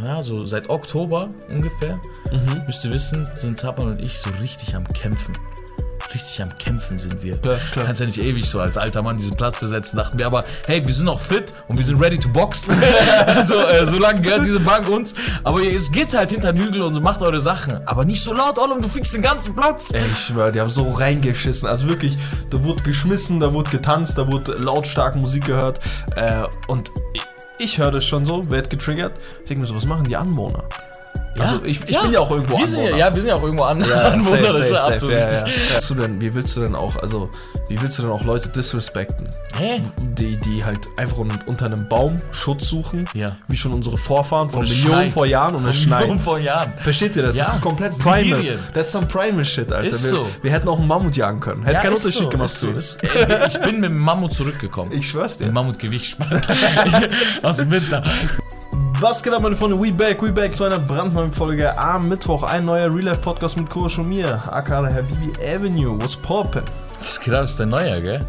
Ja, so seit Oktober ungefähr, müsst ihr wissen, sind Zapan und ich so richtig am Kämpfen. Richtig am Kämpfen sind wir. Klar, klar. Kannst ja nicht ewig so als alter Mann diesen Platz besetzen, dachten wir. Aber hey, wir sind noch fit und wir sind ready to box. also, äh, so lange gehört diese Bank uns. Aber es geht halt hinter den Hügel und so macht eure Sachen. Aber nicht so laut, Ollum, du fickst den ganzen Platz. Ey, ich schwör, die haben so reingeschissen. Also wirklich, da wurde geschmissen, da wurde getanzt, da wurde lautstark Musik gehört. Äh, und ich, ich höre das schon so, werd getriggert. Ich denke mir so, was machen die Anwohner? Also ich, ich bin ja auch irgendwo wir sind ja, Anwohner. ja, wir sind ja auch irgendwo an, Ja, anwohnerisch, safe, safe, absolut safe, ja, richtig. ja. Willst du denn, wie willst du denn auch, also, wie willst du denn auch Leute disrespekten? Hä? Die, die halt einfach un- unter einem Baum Schutz suchen, Ja. wie schon unsere Vorfahren von Millionen vor Jahren und es schneit. Millionen vor Jahren. Versteht ihr das? Ja. Das ist komplett primal. That's some primal shit, Alter. Ist wir, so. wir hätten auch einen Mammut jagen können. Hätte keinen Unterschied so, gemacht zu so, ich bin mit dem Mammut zurückgekommen. Ich schwör's dir. Mit Mammutgewicht Aus dem Winter. Was geht ab, meine Freunde? We back, we back zu einer brandneuen Folge am Mittwoch. Ein neuer Real Life Podcast mit Kuro und mir, aka Habibi Avenue. What's poppin'? Das geht ab, ist der Neuer, gell?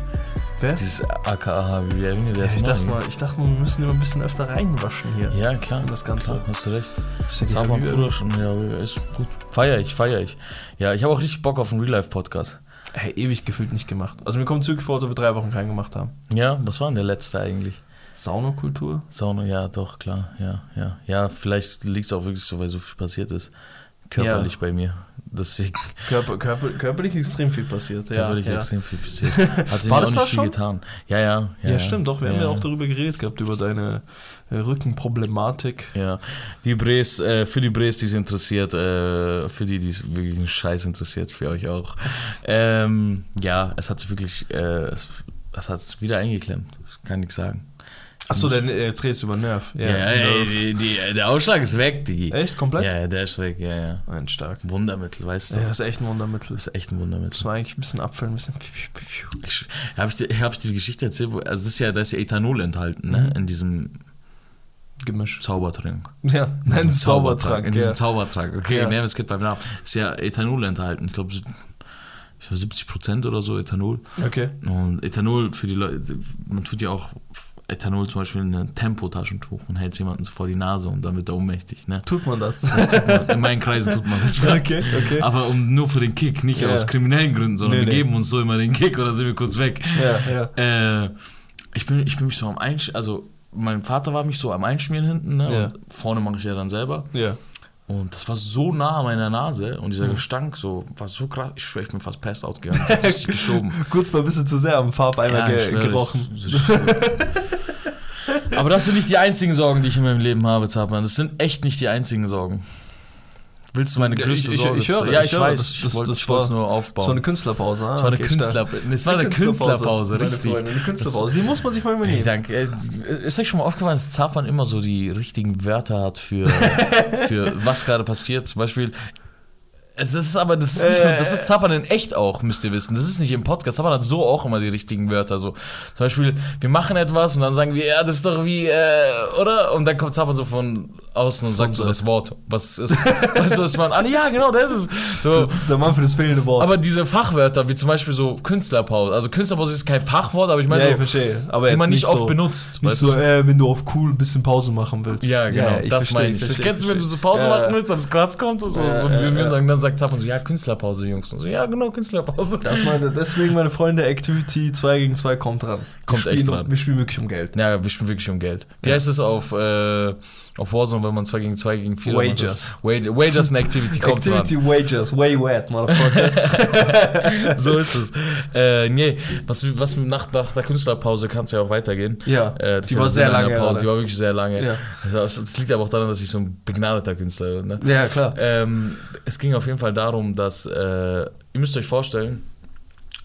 Wer? Dieses AKA, wie wir der ist Ich dachte, mal, ich dachte mal, wir müssen immer ein bisschen öfter reinwaschen hier. Ja, klar. Das Ganze. Klar, hast du recht. Ja Saban Habibi Kurosch und ja, ist gut. Feier ich, feier ich. Ja, ich habe auch richtig Bock auf einen Real-Life-Podcast. Hey, ewig gefühlt nicht gemacht. Also mir kommt zurück vor, dass wir drei Wochen keinen gemacht haben. Ja, was war denn der letzte eigentlich? Saunakultur? Sauna, ja, doch, klar. Ja, ja. Ja, vielleicht liegt es auch wirklich so, weil so viel passiert ist. Körperlich Ja. bei mir. Deswegen Körper, körper, körperlich extrem viel passiert. Ja, körperlich ja. extrem viel passiert. Hat sich War auch nicht viel schon? getan. Ja, ja. Ja, stimmt, doch. Wir haben ja auch ja. darüber geredet gehabt, über deine äh, Rückenproblematik. Ja, die Bres, äh, für die Bres, die es interessiert, äh, für die, die es wirklich einen Scheiß interessiert, für euch auch. Ähm, ja, es hat sich wirklich, äh, es, es hat es wieder eingeklemmt, kann ich sagen. Achso, der äh, drehst über Nerv. Ja, ey, die, die, der Ausschlag ist weg, Digi. Echt? Komplett? Ja, ja, der ist weg, ja, ja. Ein stark. Wundermittel, weißt du? Ja, das ist echt ein Wundermittel. Das ist echt ein Wundermittel. Das war eigentlich ein bisschen abfüllen, ein bisschen. Ich, Habe ich, dir- hab ich dir die Geschichte erzählt? Wo, also das ist ja, da ist ja Ethanol enthalten, ne? In diesem Gemisch. Zaubertrank. Ja, In diesem Zaubertrank. In diesem Ja. Zaubertrank. Okay, Ja. mehr es geht beim Namen. Ist ja Ethanol enthalten. Ich glaube, ich glaub 70 Prozent oder so Ethanol. Okay. Und Ethanol für die Leute, man tut ja auch Ethanol zum Beispiel in ein Tempotaschentuch und hält jemanden so vor die Nase und dann wird er ohnmächtig. Ne? Tut man das? In meinen Kreisen tut man das. okay, okay. Aber um, nur für den Kick, nicht Ja. aus kriminellen Gründen, sondern Nee, wir nee. geben uns so immer den Kick oder sind wir kurz weg. Ja, ja. Äh, ich, bin, ich bin mich so am Einschmieren, also mein Vater war mich so am Einschmieren hinten, ne? Und vorne mache ich ja dann selber. Ja. Und das war so nah an meiner Nase und dieser Gestank so, war so krass. Ich schwöre, ich bin fast passed out gegangen. Geschoben. Kurz mal ein bisschen zu sehr am Farbeimer ich ge schwöre, gerochen. ich- Aber das sind nicht die einzigen Sorgen, die ich in meinem Leben habe, Zapman. Das sind echt nicht die einzigen Sorgen. Willst du meine größte ich- ich- Sorge? ich höre, ja, ich ich, höre, weiß. das- ich das- das ich wollte es nur Das war aufbauen. eine Künstlerpause. Ah, Es war eine okay, Künstler, stark. es war eine Künstlerpause, richtig. Freunde, eine Künstlerpause. Die muss man sich mal Hey, übernehmen. danke. Ist euch schon mal aufgefallen, dass Zappan immer so die richtigen Wörter hat für, für was gerade passiert? Zum Beispiel, es ist aber, das ist nicht nur, das ist Zappan in echt auch, müsst ihr wissen. Das ist nicht im Podcast. Zappan hat so auch immer die richtigen Wörter. So, zum Beispiel, wir machen etwas und dann sagen wir, ja, das ist doch wie, äh, oder? Und dann kommt Zappan so von außen und sagt so das Wort, was ist. weißt du, was man, ah, ja, genau, das ist es. So, Der Mann für das fehlende Wort. aber diese Fachwörter, wie zum Beispiel so Künstlerpause. Also Künstlerpause ist kein Fachwort, aber ich meine ja, ich so, verstehe. Aber die man nicht oft so, benutzt. Nicht weißt so, du? äh, wenn du auf cool ein bisschen Pause machen willst. Ja, genau, ich das verstehe, meine ich. verstehe, Kennst du, wenn du so. Pause Ja. machen willst, am Graz kommt und so, Ja, so ja, wir, ja. sagen, dann sagt Zappan so, ja, Künstlerpause, Jungs. Und so, ja, genau, Künstlerpause. Das meine, deswegen, meine Freunde, Activity 2 gegen 2 kommt dran. Kommt wir echt spielen, dran. Wir spielen wirklich um Geld. Ja, wir spielen wirklich um Geld. Wie heißt es auf, äh, auf Warzone, wenn man 2 gegen 2 gegen 4 Wagers. Wagers. Wagers and Activity kommt Activity Wagers, way wet, motherfucker. dran. So ist es. Äh, nee, was, was nach, nach der Künstlerpause kann es ja auch weitergehen. ja, Äh, das die war sehr lange. Pause. Die war wirklich sehr lange. Ja. Also, das liegt aber auch daran, dass ich so ein begnadeter Künstler bin. Ne? ja, klar. Ähm, es ging auf jeden Fall darum, dass äh, ihr müsst euch vorstellen,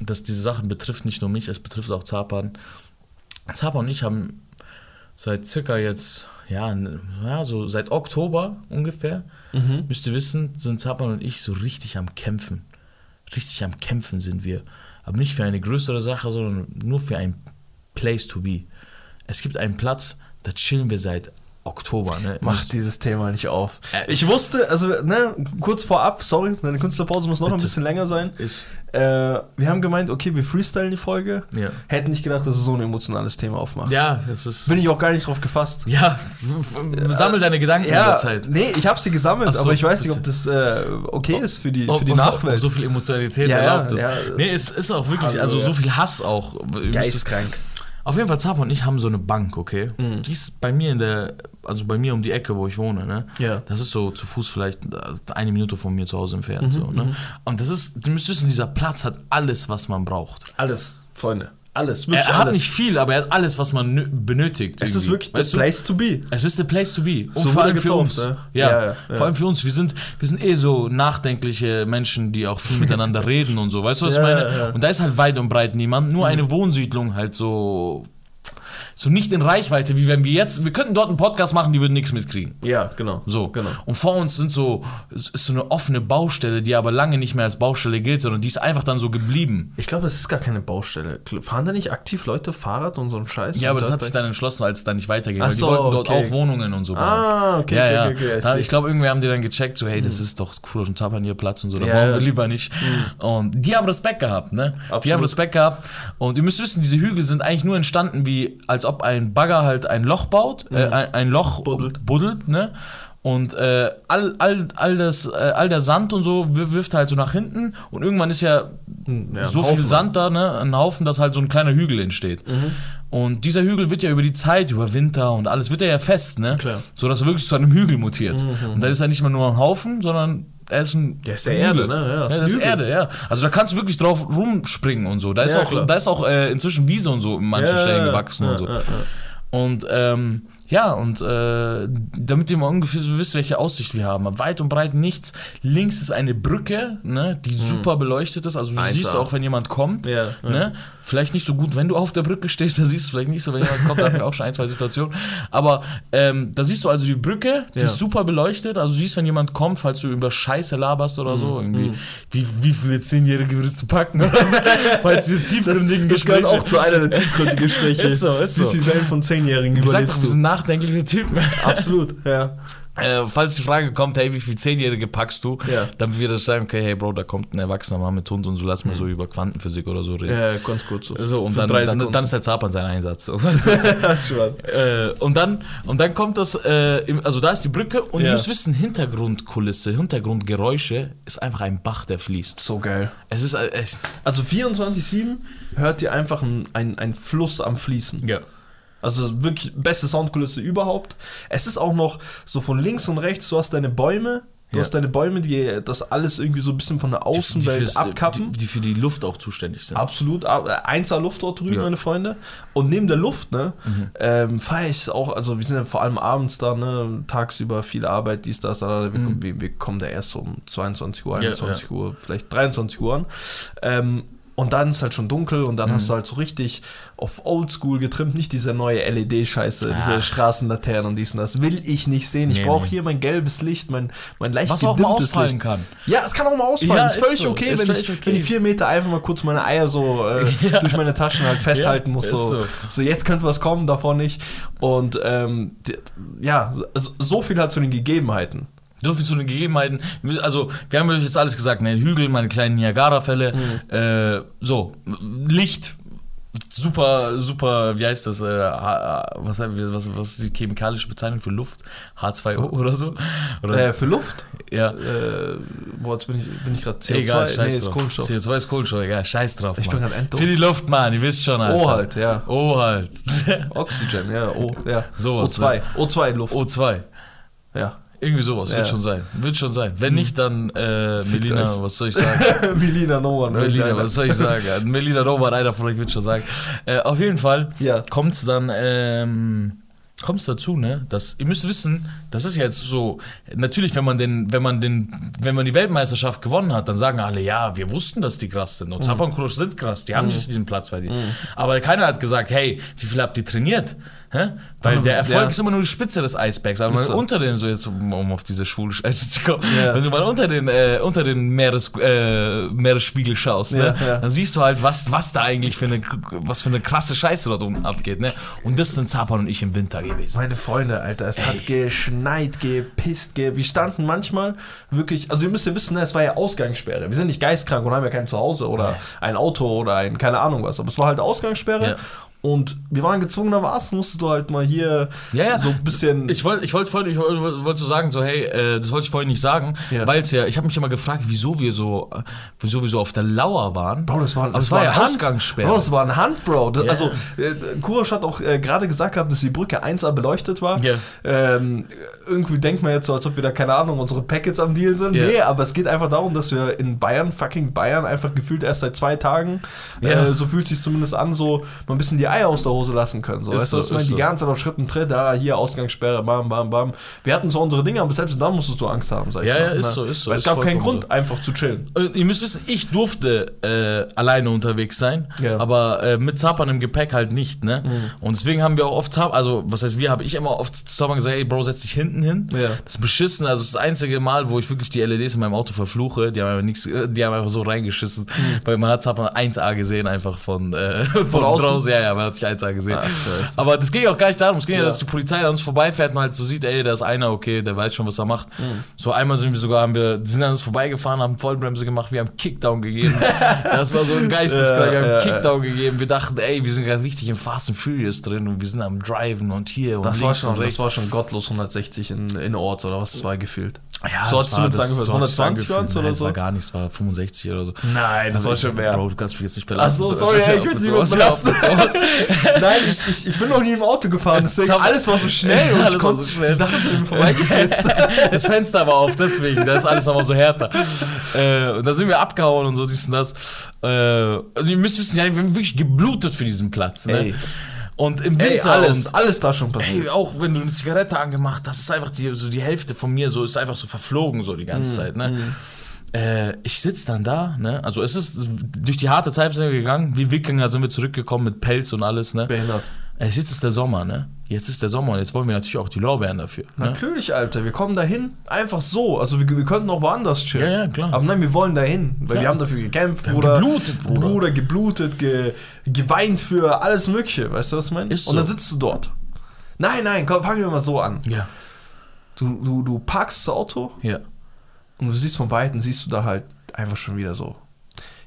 dass diese Sachen betrifft nicht nur mich, es betrifft auch Zapan. Zapan und ich haben seit circa jetzt, ja, ja so seit Oktober ungefähr, Mhm. müsst ihr wissen, sind Zapan und ich so richtig am Kämpfen. Richtig am Kämpfen sind wir. Aber nicht für eine größere Sache, sondern nur für ein Place to be. Es gibt einen Platz, da chillen wir seit Oktober, ne? Mach dieses Thema nicht auf. Äh, Ich wusste, also, ne, kurz vorab, sorry, meine Künstlerpause muss noch ein Bitte. bisschen länger sein. Ist, Äh, wir haben gemeint, okay, wir freestylen die Folge. ja. Hätten nicht gedacht, dass es so ein emotionales Thema aufmacht. Ja, es ist. Bin ich auch gar nicht drauf gefasst. Ja, sammel deine Gedanken in der Ja, Zeit. nee, ich habe sie gesammelt, so, aber ich weiß nicht, bitte. ob das äh, okay ist für die, Ob- für die ob- Nachwelt. ob so viel Emotionalität Ja, erlaubt ja, ist. ja. Nee, es ist auch wirklich, also ja. so viel Hass auch. Geistkrank. Auf jeden Fall, Zapa und ich haben so eine Bank, okay? Mhm. Die ist bei mir in der, also bei mir um die Ecke, wo ich wohne, ne? Ja. Das ist so zu Fuß vielleicht äh, eine Minute von mir zu Hause entfernt, Mhm, so, ne? Und das ist, du müsst wissen, dieser Platz hat alles, was man braucht. Alles, Freunde. Alles, wirklich Er hat alles. nicht viel, aber er hat alles, was man nö- benötigt. es ist irgendwie. wirklich Weißt the du? place to be. Es ist the place to be. Und So vor allem für uns. ne? Ja, Ja, ja, ja. vor allem für uns. Wir sind, wir sind eh so nachdenkliche Menschen, die auch viel miteinander reden und so. Weißt du, was ich meine? Und da ist halt weit und breit niemand. Nur eine Wohnsiedlung halt so. So nicht in Reichweite, wie wenn wir jetzt. Wir könnten dort einen Podcast machen, die würden nichts mitkriegen. Ja, genau. So. Genau. Und vor uns sind so, ist so eine offene Baustelle, die aber lange nicht mehr als Baustelle gilt, sondern die ist einfach dann so geblieben. Ich glaube, das ist gar keine Baustelle. Fahren da nicht aktiv Leute Fahrrad und so ein Scheiß? Ja, aber das da- hat sich dann entschlossen, als es dann nicht weiterging. Ach weil die so, wollten dort okay. auch Wohnungen und so bauen. Ah, okay, ja, okay, ja. okay, okay, see. ich glaube, irgendwie haben die dann gecheckt, so, hey, das ist doch Kurosh und Tapan hier Platz und so, da Ja, ja. wir lieber nicht. Und die haben Respekt gehabt, ne? Die Absolut. haben Respekt gehabt. Und ihr müsst wissen, diese Hügel sind eigentlich nur entstanden, wie als ob ein Bagger halt ein Loch baut, äh, ein, ein Loch Buddelt. buddelt, ne? Und äh, all, all, all, das, äh, all der Sand und so wir- wirft halt so nach hinten und irgendwann ist ja, Hm, ja, so viel Haufen. Sand da, ne, ein Haufen, dass halt so ein kleiner Hügel entsteht. Mhm. Und dieser Hügel wird ja über die Zeit, über Winter und alles, wird er ja fest, ne? Klar. Mhm. So dass er wirklich zu einem Hügel mutiert. Und dann ist er nicht mehr nur ein Haufen, sondern er ist ein. Ja, ist ja ein Erde, ne? Ja, Ja, ist ein das ist. Erde, ja. Also da kannst du wirklich drauf rumspringen und so. Da ist Ja, auch, klar. da ist auch äh, inzwischen Wiese und so in manchen Ja, Stellen ja, gewachsen ja, und so. ja, ja. Und ähm, ja, und äh, damit ihr mal ungefähr so wisst, welche Aussicht wir haben. Weit und breit nichts. Links ist eine Brücke, ne, die super beleuchtet ist. Also du Alter. siehst auch, wenn jemand kommt. Ja, ja. Ne? Vielleicht nicht so gut, wenn du auf der Brücke stehst, da siehst du vielleicht nicht so, wenn jemand kommt, da hatten wir auch schon ein, zwei Situationen. Aber ähm, da siehst du also die Brücke, die Ja. ist super beleuchtet. Also du siehst, wenn jemand kommt, falls du über Scheiße laberst oder so, Mhm, irgendwie, wie, wie viele Zehnjährige würdest du packen so, falls diese tiefgründigen Das gehört Gespräche- auch zu einer der tiefgründigen Gespräche. Ist so, ist so. Wie viele Wellen von Zehnjährigen Ich sag doch, überlebst wir sind du? nachdenkliche Typen. Absolut, ja. Äh, falls die Frage kommt, hey, wie viel Zehnjährige packst du? Ja. Dann wir das sagen, okay, hey Bro, da kommt ein erwachsener Mann mit Hund und so lass mal so über Quantenphysik oder so reden. Ja, ganz kurz so. So, und dann, dann, dann ist der Zapan sein Einsatz. So. Äh, und, dann, und dann kommt das, äh, also da ist die Brücke und ihr Ja. müsst wissen, Hintergrundkulisse, Hintergrundgeräusche ist einfach ein Bach, der fließt. So geil. Es ist, äh, es, Also 24-7 hört ihr einfach ein, ein, ein Fluss am Fließen. ja. Also wirklich beste Soundkulisse überhaupt. Es ist auch noch so von links und rechts, du hast deine Bäume, du Ja. hast deine Bäume, die das alles irgendwie so ein bisschen von der Die Außenwelt fürs- abkappen. Die, die für die Luft auch zuständig sind. Absolut, aber 1 Luft dort drüben, Ja. meine Freunde. Und neben der Luft, ne, ähm, feiere ich es auch, also wir sind ja vor allem abends da, ne, tagsüber viel Arbeit, dies, das, da, da. Wir, Mhm. wir, wir kommen da erst um 22 Uhr, Ja, 21 Uhr, vielleicht 23 Uhr an. Ähm, und dann ist halt schon dunkel und dann Mhm. hast du halt so richtig auf Oldschool getrimmt, nicht diese neue LED-Scheiße, diese. Straßenlaternen und dies und das. Will ich nicht sehen. Ich Nee, brauche nee. hier mein gelbes Licht, mein, mein leicht Was auch mal gedimmtes ausfallen Licht. kann. Ja, es kann auch mal ausfallen. Ja, ist ist völlig so. okay, Ist wenn, völlig ich, okay. wenn ich vier Meter einfach mal kurz meine Eier so äh, Ja. durch meine Taschen halt festhalten Ja, muss. So. so. so. jetzt könnte was kommen, davon nicht. Und ähm, ja, so, so viel halt zu den Gegebenheiten. So viel zu den Gegebenheiten. Also, wir haben euch jetzt alles gesagt, ne? Hügel, meine kleinen Niagara-Fälle, Mhm. äh, so, Licht, super, super, wie heißt das, äh, was, was, was ist die chemikalische Bezeichnung für Luft? H2O oder so? Oder, Äh, für Luft, ja, äh, boah, jetzt bin ich, bin ich gerade CO2. egal, nee, scheiß ist drauf. Kohlenstoff. CO2 ist Kohlenstoff, egal, scheiß drauf, Ich Mann. bin grad enddumm. Für die Luft, Mann, ihr wisst schon, Alter. O halt, ja. O halt. Oxygen, ja, O, ja. Sowas, O2, ne? O2 Luft. O2. Ja. Irgendwie sowas, Ja. wird schon sein. Wird schon sein. Wenn nicht, dann, äh, Melina, euch. was soll ich sagen? Melina No One. Melina, was soll ich sagen? Melina Roman, einer von euch wird schon sagen. Äh, auf jeden Fall Ja. kommt es dann, ähm, kommt es dazu, ne, dass, ihr müsst wissen, das ist ja jetzt so, natürlich, wenn man den, wenn man den, wenn man die Weltmeisterschaft gewonnen hat, dann sagen alle, ja, wir wussten, dass die krass sind. Und Zappa und Krusch sind krass, die haben Mhm. diesen Platz verdient. Aber keiner hat gesagt, hey, wie viel habt ihr trainiert? Hä? Weil der Erfolg Ja. ist immer nur die Spitze des Eisbergs. Aber mal so. unter den, so jetzt, um auf diese schwule Scheiße zu kommen, Ja. wenn du mal unter den, äh, unter den Meeres, äh, Meeresspiegel schaust, ne, Ja, ja. dann siehst du halt, was, was da eigentlich für eine, was für eine krasse Scheiße dort unten abgeht, ne? Und das sind Zapan und ich im Winter gewesen. Meine Freunde, Alter, es hat geschneit, gepisst, ge wir standen manchmal wirklich, also ihr müsst ja wissen, ne, es war ja Ausgangssperre. Wir sind nicht geistkrank und haben ja kein Zuhause oder ein Auto oder ein, keine Ahnung was, aber es war halt Ausgangssperre. Und wir waren gezwungenermaßen, musstest du halt mal hier Ja, ja. so ein bisschen. Ich wollte ich wollte vorhin, ich wollte, wollte so sagen, so, hey, äh, das wollte ich vorhin nicht sagen, Ja. weil es ja, ich habe mich immer gefragt, wieso wir so, wieso wir so auf der Lauer waren. Bro, das war, Aber es war ein ja Hand. Ausgangssperre. Bro, das war ein Hand, Bro. Das, Ja. Also, äh, Kurosch hat auch äh, gerade gesagt gehabt, dass die Brücke 1A beleuchtet war. Ja. Ähm, irgendwie denkt man jetzt so, als ob wir da, keine Ahnung, unsere Packets am Deal sind. Ja. Nee, aber es geht einfach darum, dass wir in Bayern, fucking Bayern, einfach gefühlt erst seit zwei Tagen, Ja. äh, so fühlt sich zumindest an, so mal ein bisschen die Eier aus der Hose lassen können. So, Ist weißt du, so, was ich meine? ist Die so. ganze Zeit auf Schritten tritt, da, hier Ausgangssperre, bam, bam, bam. Wir hatten zwar unsere Dinge, aber selbst dann musstest du Angst haben, sag ich Ja, mal. ja, ist ne? so, ist so, Weil es gab keinen Grund, einfach zu chillen. Äh, Ihr müsst wissen, ich durfte äh, alleine unterwegs sein, Ja. aber äh, mit Zappern im Gepäck halt nicht, ne? Und deswegen haben wir auch oft Zappern, also was heißt wir, habe ich immer oft zu Zappern gesagt, ey Bro, setz dich hinten hin. Ja. Das ist beschissen, also das einzige Mal, wo ich wirklich die LEDs in meinem Auto verfluche, die haben einfach nichts, äh, die haben einfach so reingeschissen, weil man hat Zappern 1A gesehen einfach von, äh, von, außen? draußen, ja, ja, man hat sich 1A gesehen. Ach, scheiße. aber das ging auch gar nicht darum, es ging ja, Ja. dass die Polizei an uns vorbeifährt und halt so sieht, ey, da ist einer, okay, der weiß schon, was er macht. Mhm. So einmal sind wir sogar, haben wir, sind an uns vorbeigefahren, haben Vollbremse gemacht, wir haben Kickdown gegeben. das war so ein Geisteskrank, wir haben Ja, ja, Kickdown gegeben. Wir dachten, ey, wir sind gerade richtig im Fast and Furious drin und wir sind am Driven und hier und Das war, links schon, und das rechts. war schon gottlos 160 in, in Ort oder was das war gefühlt. ja, so das war- das- angehört. so hat's 120 angefühlt. waren's oder so? Das war gar nichts, es war 65 oder so. Nein, das Also war schon mehr. Bro, du kannst mich jetzt nicht belasten. Ach so, Das sorry, ja ey, ich mit will sowas, niemand ja, auch mit sowas. Nein, ich, ich, ich bin noch nie im Auto gefahren, deswegen alles war so schnell und Alles ich konnte so schnell. die Sachen sind mir vorbeigeflitzt. Das Fenster war auf, deswegen, da ist alles nochmal so härter. Äh, und da sind wir abgehauen und so, dies und das. Äh, und ihr müsst wissen, ja, wir haben wirklich geblutet für diesen Platz. Ne? Ey. Und im Ey, Winter alles, und, alles da schon passiert. Ey, auch wenn du eine Zigarette angemacht hast, ist einfach die, so die Hälfte von mir so, ist einfach so verflogen so die ganze Zeit, ne? Äh, ich sitz dann da, ne? Also es ist durch die harte Zeit sind wir gegangen, wie Wikinger sind wir zurückgekommen mit Pelz und alles, ne? Behindert. Es jetzt ist der Sommer, ne? Jetzt ist der Sommer und jetzt wollen wir natürlich auch die Lorbeeren dafür. Ne? Natürlich, Alter, wir kommen dahin einfach so. Also wir, wir könnten auch woanders chillen. Ja, ja, klar. Aber nein, wir wollen dahin, weil Ja. wir haben dafür gekämpft, Wir Bruder. geblutet, Bruder. Bruder, geblutet, ge, geweint für alles Mögliche. Weißt du, was ich meine? Ist Und dann so. sitzt du dort. Nein, nein, komm, fangen wir mal so an. Ja, Du, du, du parkst das Auto ja. Und du siehst von Weitem, siehst du da halt einfach schon wieder so.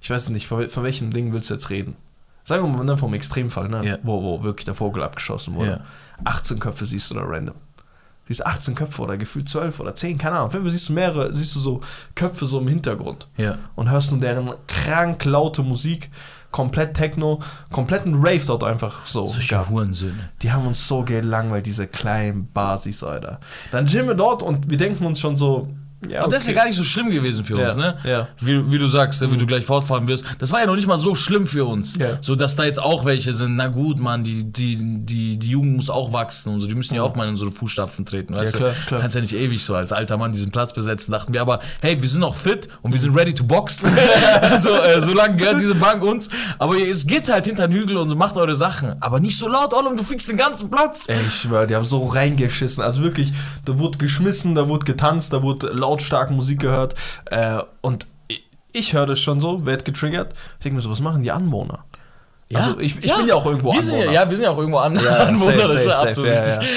Ich weiß nicht, von, von welchem Ding willst du jetzt reden? Sagen wir mal ne, vom Extremfall, ne? Ja. wo, wo wirklich der Vogel abgeschossen wurde. Ja. 18 Köpfe siehst du da random. Du siehst 18 Köpfe oder gefühlt 12 oder 10, keine Ahnung. Auf jeden Fall siehst du mehrere, siehst du so Köpfe so im Hintergrund Ja. und hörst nur deren krank laute Musik, komplett Techno, kompletten Rave dort einfach so. Solche. Hurensöhne. Die haben uns so gelangweilt, diese kleinen Basis, Alter. Dann chillen wir dort und wir denken uns schon so, ja, Aber das ist ja gar nicht so schlimm gewesen für uns, Ja, ne? ja. Wie, wie du sagst, wie du gleich fortfahren wirst. Das war ja noch nicht mal so schlimm für uns. Ja. So, dass da jetzt auch welche sind. Na gut, Mann, die, die, die, die Jugend muss auch wachsen und so. Die müssen ja auch mal in unsere Fußstapfen treten, weißt klar, du? klar. Kannst ja nicht ewig so als alter Mann diesen Platz besetzen. Dachten wir aber, hey, wir sind noch fit und wir sind ready to box. also, äh, so lange gehört diese Bank uns. Aber es geht halt hinter den Hügel und so, macht eure Sachen. Aber nicht so laut, Ollum, du fickst den ganzen Platz. Ey, ich schwör, die haben so reingeschissen. Also wirklich, da wurde geschmissen, da wurde getanzt, da wurde lautstark Musik gehört. Äh, und ich, ich höre das schon so, werd getriggert. Ich denke mir so, was machen die Anwohner? Also ich, ich bin ja auch irgendwo wir ja, Anwohner. ja, wir sind ja auch irgendwo an Ja, absolut safe, richtig.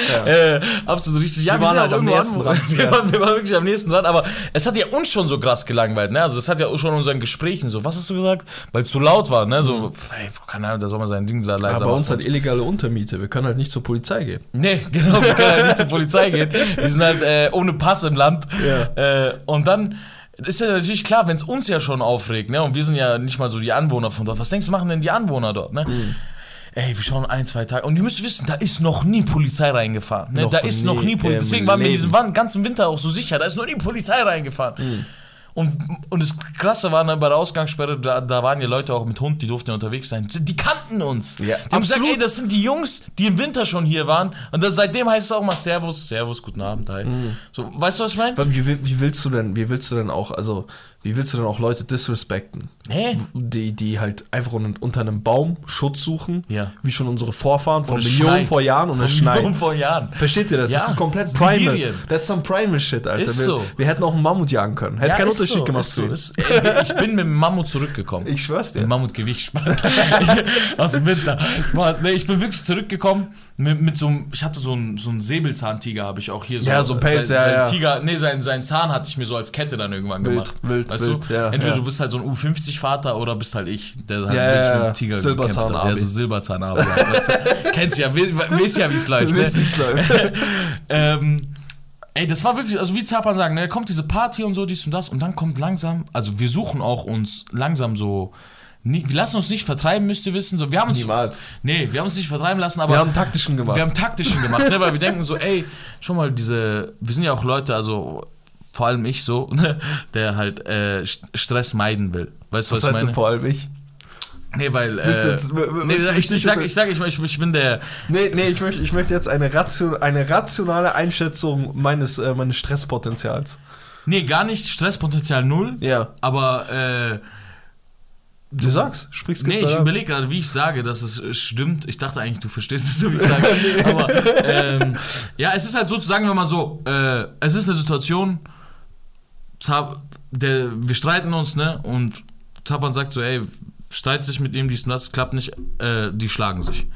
ja, Äh, absolut richtig. Ja, Wir wir, waren sind halt auch am nächsten dran, Wir, ja. waren, wir waren wirklich am nächsten dran, aber es hat ja uns schon so krass gelangweilt, ne? Also es hat ja schon in unseren Gesprächen so, was hast du gesagt? Weil es zu laut war, ne? So, ey, keine Ahnung, da soll man sein Ding leiser Aber bei machen. uns halt illegale Untermiete. Wir können halt nicht zur Polizei gehen. Nee, genau, wir können halt nicht zur Polizei gehen. Wir sind halt äh, ohne Pass im Land. Ja. Äh, und dann ist ja natürlich klar, wenn es uns ja schon aufregt, ne? Und wir sind ja nicht mal so die Anwohner von dort. Was denkst du, machen denn die Anwohner dort, ne? Mhm. Ey, wir schauen ein, zwei Tage. Und ihr müsst wissen, da ist noch nie Polizei reingefahren. Ne? Da ist noch nie nie Polizei. Deswegen waren wir diesen ganzen Winter auch so sicher. Da ist noch nie Polizei reingefahren. Mhm. Und, und das Krasse war, ne, bei der Ausgangssperre, da, da waren ja Leute auch mit Hund, die durften ja unterwegs sein. Die kannten uns. Ja, die haben gesagt, ey, das sind die Jungs, die im Winter schon hier waren. Und dann, seitdem heißt es auch mal Servus, Servus, guten Abend, hi. Mhm. So, weißt du, was ich meine? Wie, wie willst du denn, wie willst du denn auch, also Wie willst du denn auch Leute disrespekten? Nee. Die, die halt einfach un- unter einem Baum Schutz suchen, Ja. wie schon unsere Vorfahren vor Millionen schneit. vor Jahren und es schneit. Millionen vor Jahren. Versteht ihr das? Ja, Das ist komplett primal. Sibirien. That's some primal shit, Alter. Ist wir, so. wir hätten auch einen Mammut jagen können. Hätte Ja, keinen Unterschied so, gemacht ist zu so. ich bin mit dem Mammut zurückgekommen. Ich schwör's dir. Mammut. Ich- Aus dem Winter. Ich bin wirklich zurückgekommen mit, mit so einem, ich hatte so einen, so einen Säbelzahntiger, habe ich auch hier so. Ja, so ein Pelz, sein, ja, sein ja. Tiger, nee, sein, sein Zahn hatte ich mir so als Kette dann irgendwann Wild, gemacht. wild, weißt wild, du? ja, Entweder ja. du bist halt so ein U50-Vater oder bist halt ich, der halt Ja, wirklich mit dem Tiger Silberzahn gekämpft hat. Ja, so Silberzahn Abi, ja, weißt du? Kennst ja, we- we- weißt ja, wie es läuft. Ne? weißt, wie's läuft. ähm, ey, das war wirklich, also wie Zapan sagen, ne, da kommt diese Party und so, dies und das und dann kommt langsam, also wir suchen auch uns langsam so, wir lassen uns nicht vertreiben, müsst ihr wissen, so, wir haben uns, Niemals. nee, wir haben uns nicht vertreiben lassen, aber Wir haben taktischen gemacht. wir haben taktischen gemacht, ne, weil wir denken so, ey, schon mal diese, wir sind ja auch Leute, also vor allem ich so, ne, der halt äh, St- Stress meiden will. Weißt du, was was, heißt ich meine? vor allem ich? Nee, weil, äh, jetzt- nee, ich, sag, ich sag, ich, ich, ich bin der, Nee, nee, ich möchte, ich möchte jetzt eine, ration, eine rationale Einschätzung meines, äh, meines Stresspotenzials. nee, gar nicht Stresspotenzial null, Ja. aber, äh, Du sagst, sprichst Nee, ich gerade. überlege gerade, wie ich sage, dass es äh, stimmt. Ich dachte eigentlich, du verstehst es so, wie ich sage. Aber ähm, ja, es ist halt so, sagen wir mal so, äh, es ist eine Situation, Zap, der, wir streiten uns, ne? Und Zapan sagt so, ey, streit sich mit ihm, dies und das, klappt nicht, äh, die schlagen sich.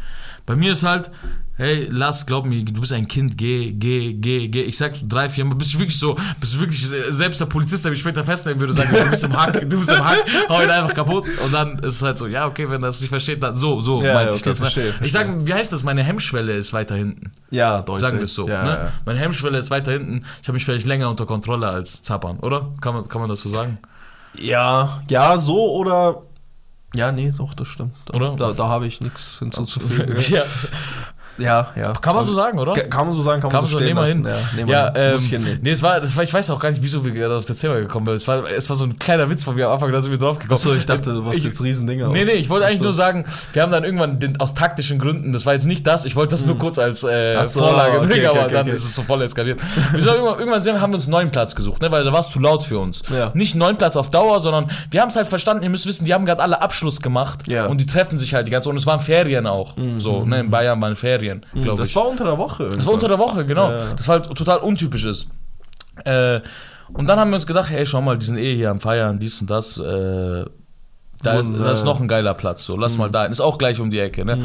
Bei mir ist halt, hey, lass, glaub mir, du bist ein Kind, geh, geh, geh, geh. Ich sag drei, vier Mal, bist du wirklich so, bist du wirklich, selbst der Polizist, der mich später festnehmen würde, sagen, du bist im Hack, du bist im Hack, hau ihn einfach kaputt. Und dann ist es halt so, ja, okay, wenn er das nicht versteht, dann so, so Ja, meinte ja, ich okay, das. Ne? verstehe, Ich sag, wie heißt das, meine Hemmschwelle ist weiter hinten. Ja, deutlich. Sagen wir es so. Ja, ne? ja. Meine Hemmschwelle ist weiter hinten. Ich habe mich vielleicht länger unter Kontrolle als Zappern, oder? Kann man, kann man das so sagen? ja, ja, so oder. Ja, nee, doch, das stimmt. Oder? Da, da habe ich nichts hinzuzufügen. ja. Ja, ja. Kann man so sagen, oder? Ka- Kann man so sagen, kann, Kann man so so, stehen nehmen wir lassen. hin. Ja, nehmen Ja, hin. Ähm, ich nee, es war, das war, ich weiß auch gar nicht, wieso wir gerade auf das Thema gekommen sind. Es war, es war so ein kleiner Witz von mir am Anfang, da sind wir drauf gekommen. Achso, ich dachte, du machst jetzt Riesendinger. Nee, nee, ich wollte eigentlich Achso. nur sagen, wir haben dann irgendwann den, aus taktischen Gründen, das war jetzt nicht das, ich wollte das nur kurz als äh, so, Vorlage okay, bringen, okay, aber okay, dann ist es so voll eskaliert. Wir sind irgendwann, irgendwann haben wir uns einen neuen Platz gesucht, ne, weil da war es zu laut für uns. Ja. Nicht einen neuen Platz auf Dauer, sondern wir haben es halt verstanden, ihr müsst wissen, die haben gerade alle Abschluss gemacht Ja. und die treffen sich halt die ganze und es waren Ferien auch. So, ne, in Bayern waren Ferien, glaube Das ich. war unter der Woche. Das war unter der Woche, genau. Ja. Das war halt total untypisch ist. Äh, und dann haben wir uns gedacht, hey, schau mal, die sind eh hier am Feiern, dies und das. Äh, da, ist, da ist noch ein geiler Platz, so lass mal dahin. Ist auch gleich um die Ecke, ne?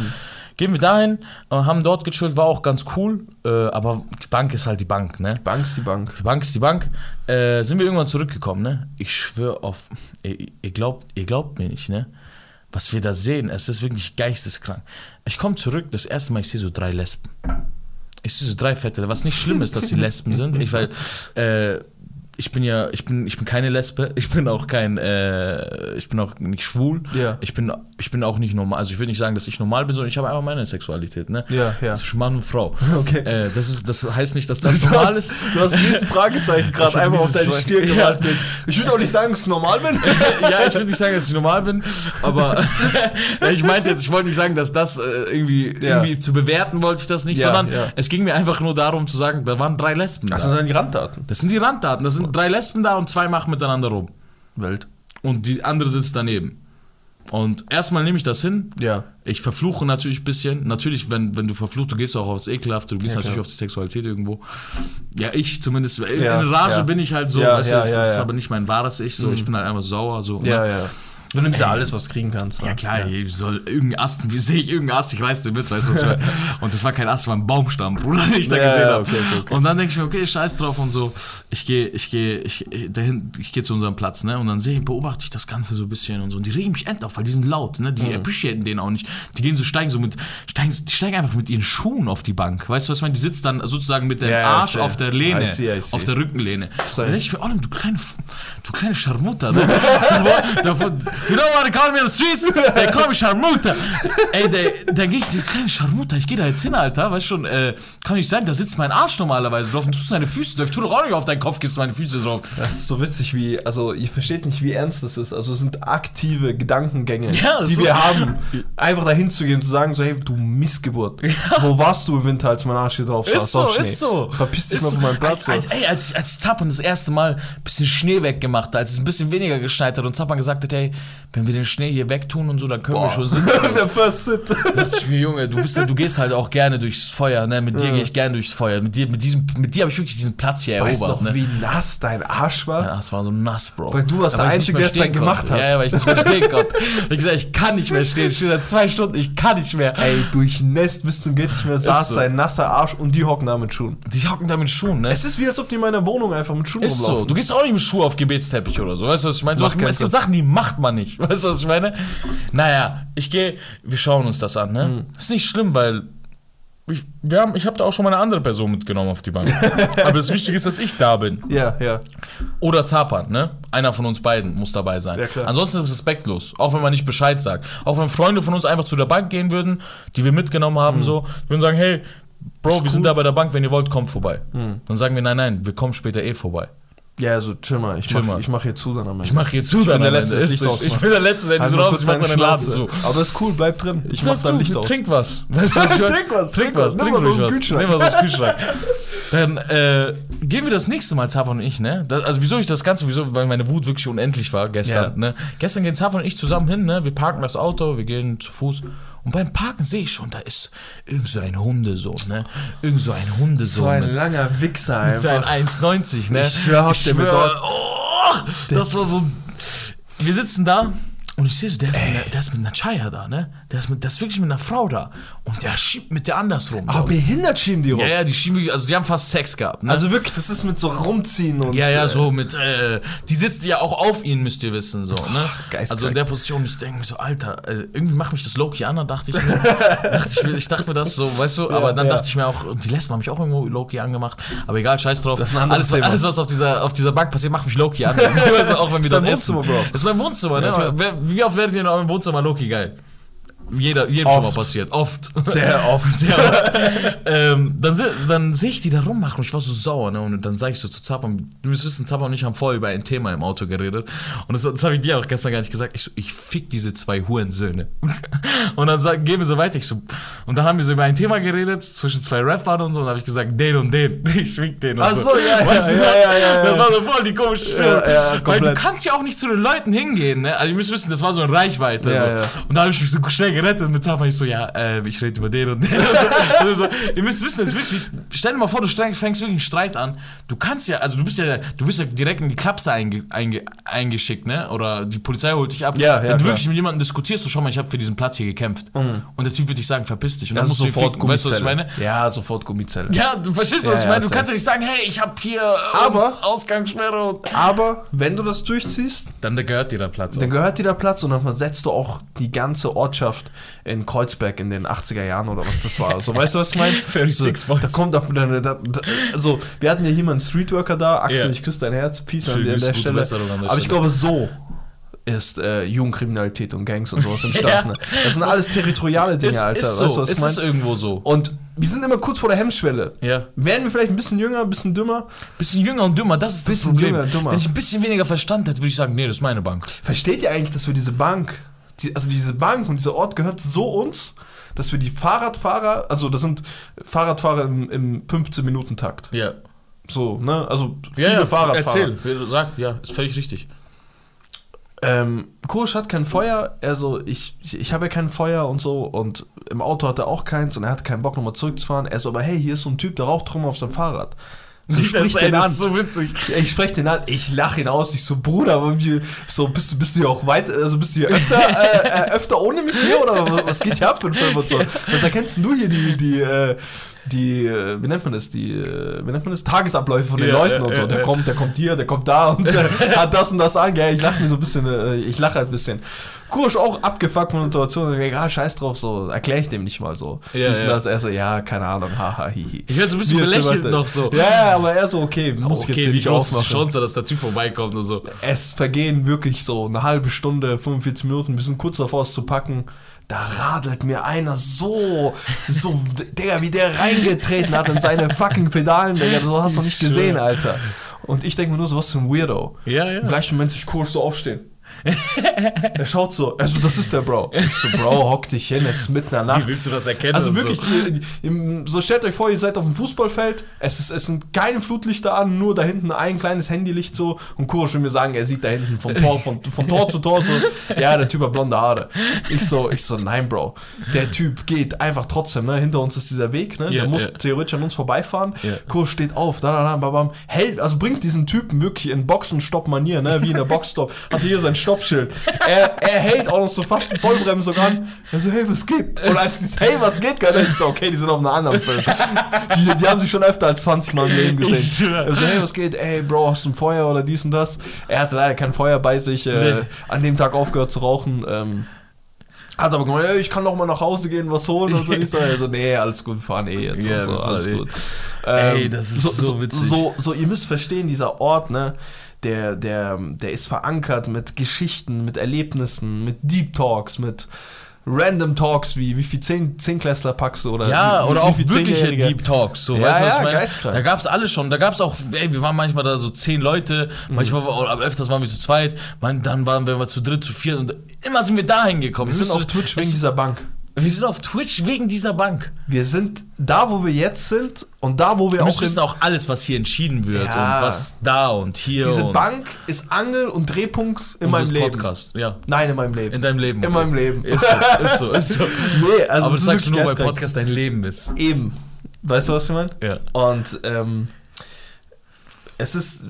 Gehen wir dahin, äh, haben dort gechillt, war auch ganz cool, äh, aber die Bank ist halt die Bank, ne? Bank ist die Bank. Die Bank ist die Bank. Äh, sind wir irgendwann zurückgekommen, ne? Ich schwöre auf, ihr, ihr, glaubt, ihr glaubt mir nicht, ne? Was wir da sehen, es ist wirklich geisteskrank. Ich komme zurück, das erste Mal, ich sehe so drei Lesben. Ich sehe so drei Fette, was nicht schlimm ist, dass sie Lesben sind. Ich, weil, äh, ich bin ja, ich bin, ich bin keine Lesbe, ich bin auch kein, äh, ich bin auch nicht schwul. Ja. Ich bin, ich bin auch nicht normal. Also ich will nicht sagen, dass ich normal bin, sondern ich habe einfach meine Sexualität, ne? Ja, ja. Zwischen Mann und Frau. Okay. Äh, das, ist, das heißt nicht, dass das Du normal hast, ist. du hast dieses Fragezeichen Ich gerade einfach auf deine Stirn Ja. gemalt mit. Ich würde auch nicht sagen, dass ich normal bin. ja, ich will nicht sagen, dass ich normal bin, aber ja, ich meinte jetzt, ich wollte nicht sagen, dass das äh, irgendwie, Ja. irgendwie zu bewerten wollte ich das nicht, Ja, sondern ja. es ging mir einfach nur darum zu sagen, da waren drei Lesben Das da. sind dann die Randdaten. Das sind die Randdaten, das sind drei Lesben da und zwei machen miteinander rum. Welt. Und die andere sitzt daneben. Und erstmal nehme ich das hin. Ja. Ich verfluche natürlich ein bisschen. Natürlich, wenn, wenn du verfluchst, du gehst auch aufs Ekelhafte, du gehst Ja, natürlich auf die Sexualität irgendwo. Ja, ich zumindest. In, Ja, in Rage ja. bin ich halt so, Ja, weißt du, das ist aber nicht mein wahres Ich. So, Ich bin halt einfach sauer. So, ne? Ja, ja. Du nimmst ja alles, was du kriegen kannst. ne? Ja klar, ich soll irgendein Ast, wie sehe ich irgendein Ast, ich reiß den mit, weißt du was ich meine? Und das war kein Ast, das war ein Baumstamm, Bruder, den ich da Ja, gesehen ja, habe. okay, okay, okay. Und dann denke ich mir, okay, scheiß drauf und so. Ich gehe, ich gehe, ich, dahin, ich gehe zu unserem Platz, ne? Und dann sehe ich, beobachte ich das Ganze so ein bisschen und so. Und die regen mich end auf, weil die sind laut, ne? Die Mhm. appreciaten den auch nicht. Die gehen so, steigen so mit, steigen, die steigen einfach mit ihren Schuhen auf die Bank. Weißt du, was ich meine? Die sitzt dann sozusagen mit dem Ja, ja, Arsch sehe. auf der Lehne, I see, I see. auf der Rückenlehne. Und dann denke ich mir, Olem, du kleine, du kleine Scharmutter, ne? davor, You know what they call me on the streets? They call me Charmuta. Ey, der, der geht, der kleine Charmuta, ich gehe da jetzt hin, Alter, weißt schon, äh, kann nicht sein, da sitzt mein Arsch normalerweise drauf und du tust deine Füße drauf. Tu doch auch nicht auf deinen Kopf, gehst meine Füße drauf. Das ist so witzig, wie, also ihr versteht nicht, wie ernst das ist. Also es sind aktive Gedankengänge, Ja, die so- wir haben. Einfach dahin zu gehen und zu sagen, so, hey, du Missgeburt. Wo warst du im Winter, als mein Arsch hier drauf saß? Ist so, auf Schnee? ist so. Verpiss dich Ist mal von meinem Platz. Als, als, ey, als ich, als ich Zappern das erste Mal ein bisschen Schnee weggemacht hat, als es ein bisschen weniger geschneit hat und Zappern gesagt hat, ey, wenn wir den Schnee hier wegtun und so, dann können wir schon sitzen. Der First Sit. dachte ich mir, Junge, du, bist, du gehst halt auch gerne durchs Feuer, ne? Mit dir gehe ich gerne durchs Feuer. Mit dir, mit diesem, mit dir habe ich wirklich diesen Platz hier Weißt erobert, noch, ne? wie nass dein Arsch war? Ja, das war so nass, Bro. Weil du warst Ja, der ich Einzige, der es dann gemacht konnte. hat. Ja, ja, weil ich nicht mehr stehen konnte. Wie gesagt, ich kann nicht mehr stehen. Ich stehe da zwei Stunden, ich kann nicht mehr. Ey, durchnässt bis zum geht nicht mehr, saß so. sein nasser Arsch und die hocken da mit Schuhen. Die hocken da mit Schuhen, ne? Es ist wie, als ob die in meiner Wohnung einfach mit Schuhen Ist so. rumlaufen. Du gehst auch nicht mit Schuhe auf Gebetsteppich oder so. Weißt du, was ich meine? So, es es gibt. Sachen, die macht man nicht. Weißt du, was ich meine? Naja, ich gehe, wir schauen uns das an, ne? Hm. Ist nicht schlimm, weil ich, wir haben, ich habe da auch schon mal eine andere Person mitgenommen auf die Bank. Aber das Wichtige ist, dass ich da bin. Ja, ja. Oder Zapan, ne? Einer von uns beiden muss dabei sein. Ja, klar. Ansonsten ist es respektlos, auch wenn man nicht Bescheid sagt. Auch wenn Freunde von uns einfach zu der Bank gehen würden, die wir mitgenommen haben, so, die würden sagen, hey, Bro, wir sind da bei der Bank, wenn ihr wollt, kommt vorbei. Dann sagen wir, nein, nein, wir kommen später eh vorbei. Ja, also chill mal. Ich Chill mach, ich hier zu dann am Ende. Ich mache hier zu, bin dann der am Letzte, Ende. Ist. Ich ausmacht. bin der Letzte, der raus, kurz ich mach deine meinen Laden zu. Aber ist cool, bleib drin. Ich mach dann Licht aus. Trink was. Weißt du, was ich meine? Trink was, Trink was. nimm Trink was aus dem Kühlschrank. Nimm was aus dem Kühlschrank. Dann äh, gehen wir das nächste Mal, Zapan und ich, ne? Das, also wieso ich das Ganze, wieso, weil meine Wut wirklich unendlich war gestern, Ja. ne? Gestern gehen Zapan und ich zusammen hin, ne? Wir parken das Auto, wir gehen zu Fuß. Und beim Parken sehe ich schon, da ist irgend so ein Hundesohn, ne? Irgend so ein Hundesohn. So ein mit- langer Wichser mit seinen einfach. 1,90, ne? Ich schwör, habt ihr mit dort- oh, das war so. Wir sitzen da und ich sehe so, der ist, mit einer, der ist mit einer Chaya da, ne? Der ist, mit, der ist wirklich mit einer Frau da. Und der schiebt mit der andersrum. Aber behindert schieben die rum. ja, ja, die schieben, wirklich- also die haben fast Sex gehabt, ne? Also wirklich, das ist mit so rumziehen und. ja, ja, äh, so mit, äh, die sitzt ja auch auf ihn, müsst ihr wissen, so, ne? geistkrank. Also in der Position, ich denke mir so, Alter, äh, irgendwie macht mich das Loki an, dann dachte ich mir, dachte ich, mir ich dachte mir das so, weißt du, aber dann ja. dachte ich mir auch, und die Lesben haben mich auch irgendwo Loki angemacht, aber egal, scheiß drauf. Das ist ein alles, Thema. alles, was auf dieser, auf dieser Bank passiert, macht mich Loki an. also auch wenn wir dein essen. Wohnzimmer, Bro. Das ist mein Wohnzimmer, ne? Ja, Wie oft werdet ihr in eurem Wohnzimmer Loki geil? Jeder, jedem schon mal Oft. passiert. Oft. Sehr oft. Sehr oft. ähm, dann dann sehe ich die da rummachen und ich war so sauer, ne? Und dann sage ich so zu Zappern, du müsst wissen, Zappern und ich haben vorher über ein Thema im Auto geredet. Und das, das habe ich dir auch gestern gar nicht gesagt. Ich so, ich fick diese zwei Hurensöhne. und dann sag, gehen wir so weiter. Ich so, und dann haben wir so über ein Thema geredet, zwischen zwei Rappern und so, und habe ich gesagt, den und den. Ich fick den. Und Ach so, ja, ja, weißt du, ja, ja, ja, Das ja. war so voll die komische Stimme. Ja, ja, Weil du kannst ja auch nicht zu den Leuten hingehen, ne? Also ihr müsst wissen, das war so in Reichweite. Ja, so. ja. Und da habe ich mich so schnell gerettet mit Zappern. Ich so, ja, äh, ich rede über den und den. also so, ihr müsst wissen, das ist wirklich, stell dir mal vor, du fängst wirklich einen Streit an. Du kannst ja, also du bist ja, du wirst ja direkt in die Klapse einge, einge, eingeschickt, ne? Oder die Polizei holt dich ab. Ja, ja, Wenn du klar. wirklich mit jemandem diskutierst, so schau mal, ich habe für diesen Platz hier gekämpft. Und der Typ wird dich sagen, verpiss dich. Und Das du ihn sofort ficken. Weißt du, was ich Gummizelle. meine? Ja, sofort Gummizelle. Ja, du verstehst, Ja, was ich ja, meine. Du kannst ja nicht sagen, hey, ich habe hier Aber- Ausgangssperre Aber wenn du das durchziehst, dann gehört dir der Platz. dann gehört dir der Platz und dann versetzt du auch die ganze Ortschaft in Kreuzberg in den 80er Jahren oder was das war. So, weißt du, was ich meine? 36 so, Boys. Da kommt auf, da, da, also, wir hatten ja hier mal einen Streetworker da, Axel, Ja. ich küsse dein Herz, Peace an Schöne der, an der Stelle. Besserung an der Aber ich glaube, so ist äh, Jugendkriminalität und Gangs und sowas entstanden. Ja. Das sind alles territoriale Dinge, ist, Alter. ist so, weißt du, was ich ist es meine? irgendwo so. Und wir sind immer kurz vor der Hemmschwelle. Ja. Werden wir vielleicht ein bisschen jünger, ein bisschen dümmer? Bisschen jünger und dümmer, das ist das Bisschen Problem. jünger, dümmer. Wenn ich ein bisschen weniger Verstand hätte, würde ich sagen, nee, das ist meine Bank. Versteht ihr eigentlich, dass wir diese Bank, die, also diese Bank und dieser Ort gehört so uns, dass wir die Fahrradfahrer, also das sind Fahrradfahrer im, im 15-Minuten-Takt. Ja. So, ne? Also viele Ja, ja, Fahrradfahrer. erzähl. Sag, ja, ist völlig richtig. Ähm, Kursch hat kein Feuer, also ich, ich, ich habe ja kein Feuer und so und im Auto hat er auch keins und er hat keinen Bock nochmal zurückzufahren. Er so, aber hey, hier ist so ein Typ, der raucht rum auf seinem Fahrrad. So, ich sprich den an. so witzig. Ja, ich spreche den an, ich lache ihn aus, ich so, Bruder, aber wie, so, bist du, bist du hier auch weit, also bist du hier öfter, äh, äh, öfter ohne mich hier oder was, was geht hier ab für ein Film und so? Was erkennst du hier die, die, äh, die, äh, wie nennt man das, die, äh, wie nennt man das, Tagesabläufe von den Ja, Leuten ja, und so. ja, Der ja. kommt, der kommt hier, der kommt da und hat das und das an. Gell? Ich lache mir so ein bisschen, äh, ich lache halt ein bisschen. Kursch auch abgefuckt von der Situation. Egal, scheiß drauf, so erkläre ich dem nicht mal so. Ja, und ja. das. Er so, ja, keine Ahnung, haha, hihi. Ich werde so ein bisschen belächelt noch so. Ja, aber er so, okay, muss ich jetzt okay, hier wie nicht groß aufmachen. Chance, dass der Typ vorbeikommt und so. Es vergehen wirklich so eine halbe Stunde, 45 Minuten, wir sind kurz davor, es zu packen. Da radelt mir einer so, so, Digga, wie der reingetreten hat in seine fucking Pedalen, Digga, so hast du nicht Ich gesehen. Alter. Und ich denke mir nur so, was für ein Weirdo. Ja, ja. Im gleichen Moment sich kurz so aufstehen. er schaut so, also das ist der Bro. Ich so, Bro, hock dich hin, es ist mitten in der Nacht. Wie willst du das erkennen? Also wirklich, So? ihr, ihr, so stellt euch vor, ihr seid auf dem Fußballfeld, es, ist, es sind keine Flutlichter an, nur da hinten ein kleines Handylicht so und Kuro will mir sagen, er sieht da hinten vom Tor, von, von Tor zu Tor so, ja, der Typ hat blonde Haare. Ich so, ich so, nein, Bro, der Typ geht einfach trotzdem, ne, hinter uns ist dieser Weg, ne, Ja, der muss ja. theoretisch an uns vorbeifahren, Ja. Kuro steht auf, da, da, da, bam, bam, hält, also bringt diesen Typen wirklich in Boxenstopp-Manier, ne, wie in der Boxstop, hat hier sein Stoppschild. Er, er hält auch noch so fast die Vollbremsung an. Er so, hey, was geht? Und als ich hey, was geht, gehört, ich so, okay, die sind auf einem anderen Film. Die, die haben sich schon öfter als 20 Mal im Leben gesehen. Er so, hey, was geht? Ey, Bro, hast du ein Feuer oder dies und das? Er hatte leider kein Feuer bei sich, äh, Nee. an dem Tag aufgehört zu rauchen. Ähm, hat aber gemeint, ey, ich kann doch mal nach Hause gehen, was holen und so. Ich so, er so nee, alles gut, wir fahren eh jetzt und so, alles eh. gut. Ähm, Ey, das ist so witzig. So, so, ihr müsst verstehen, dieser Ort, ne, der, der, der ist verankert mit Geschichten, mit Erlebnissen, mit Deep Talks, mit Random Talks, wie, wie viel Zehn, Zehnklässler packst du oder Ja, wie, oder wie auch viel wirkliche? Deep Talks. So, Ja, weißt du, was ja, ich geistkrank. Da gab es alle schon. Da gab es auch, ey, wir waren manchmal da so zehn Leute, manchmal, Mhm. war- aber öfters waren wir zu zweit, man, dann waren wir mal zu dritt, zu viert und immer sind wir dahin gekommen. Wir sind auf Twitch wegen dieser Bank. Wir sind auf Twitch wegen dieser Bank. Wir sind da, wo wir jetzt sind und da, wo wir Wir auch in, wissen auch alles, was hier entschieden wird Ja. und was da und hier Diese und Bank ist Angel und Drehpunkt in meinem Leben. Podcast. Ja, Nein, in meinem Leben. in deinem Leben. In meinem Leben. Ist so, ist so, ist so. nee, also aber das sagst du nur, weil. Podcast dein Leben ist. Eben. Weißt du, was ich meine? Ja. Und ähm, es ist,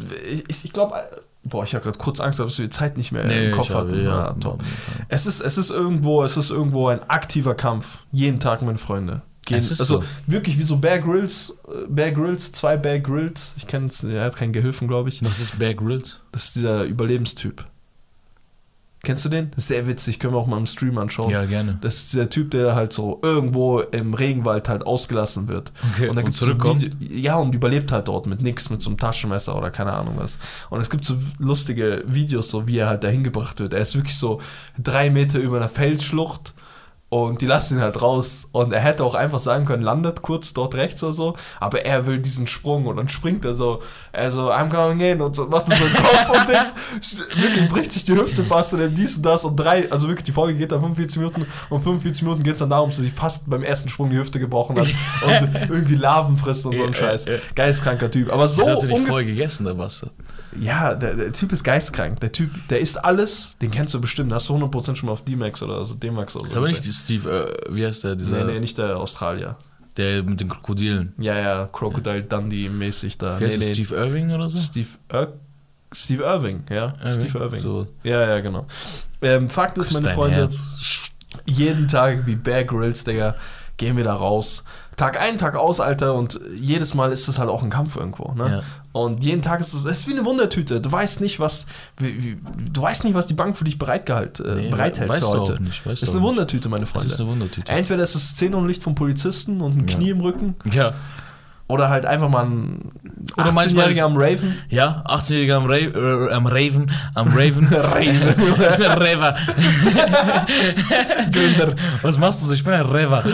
ich, ich glaube, boah, ich habe gerade kurz Angst, dass wir die Zeit nicht mehr im Kopf hatten. ja. Es ist, es ist irgendwo, es ist irgendwo ein aktiver Kampf. Jeden Tag, meine Freunde. Gehen, Es ist also so. wirklich wie so Bear Grylls, äh, Bear Grylls, zwei Bear Grylls. Ich kenne es, er hat keinen Gehilfen, glaube ich. Was ist Bear Grylls? Das ist dieser Überlebenstyp. Kennst du den? Sehr witzig, können wir auch mal im Stream anschauen. Ja, gerne. Das ist der Typ, der halt so irgendwo im Regenwald halt ausgelassen wird. Okay, Und dann und gibt's so zurückkommt? Video- ja, und überlebt halt dort mit nix, mit so einem Taschenmesser oder keine Ahnung was. Und es gibt so lustige Videos, so wie er halt dahin gebracht wird. Er ist wirklich so drei Meter über einer Felsschlucht und die lassen ihn halt raus. Und er hätte auch einfach sagen können, landet kurz dort rechts oder so, aber er will diesen Sprung und dann springt er so, er so, I'm going in und so, macht er so einen Kopf und Dings, wirklich bricht sich die Hüfte fast und dann dies und das und drei, also wirklich, die Folge geht dann 45 Minuten und 45 Minuten geht es dann darum, dass sich fast beim ersten Sprung die Hüfte gebrochen hat und irgendwie Larven frisst und so ein Scheiß. Geistkranker Typ. Aber so hast du nicht vorher gegessen, oder was? Ja, der, der Typ ist geistkrank. Der Typ, der isst alles, den kennst du bestimmt. Hast du 100% schon mal auf D-Max oder so D-Max oder Das so. aber nicht gesehen. Steve, äh, wie heißt der, dieser, Nee, nee, nicht der Australier. der mit den Krokodilen. Ja, ja, Crocodile Dundee-mäßig da. Wie heißt nee, nee, Steve Irving oder so? Steve, Ir Steve Irving, ja. Steve Irving. So. Ja, ja, genau. Ähm, Fakt ist, meine Freunde, Herz. jeden Tag wie Bear Grylls, Digga, gehen wir da raus. Tag ein, Tag aus, Alter, und jedes Mal ist es halt auch ein Kampf irgendwo, ne? Ja. Und jeden Tag ist es, es ist wie eine Wundertüte. Du weißt nicht, was, wie, wie, du weißt nicht, was die Bank für dich bereitgehalt, äh, Nee, bereithält weißt für du heute. auch nicht, weißt ist du eine Wundertüte, meine Das Freunde. ist eine Wundertüte. Entweder ist es Xenonlicht vom Polizisten und ein Ja. Knie im Rücken Ja. Oder halt einfach mal ein Oder manchmal 18-Jähriger ist- am Raven. Ja, 18-Jähriger am, Ra äh, am Raven, am Raven. Raven. ich bin ein Rever. Gründer. Was machst du so? Ich bin ein Rever.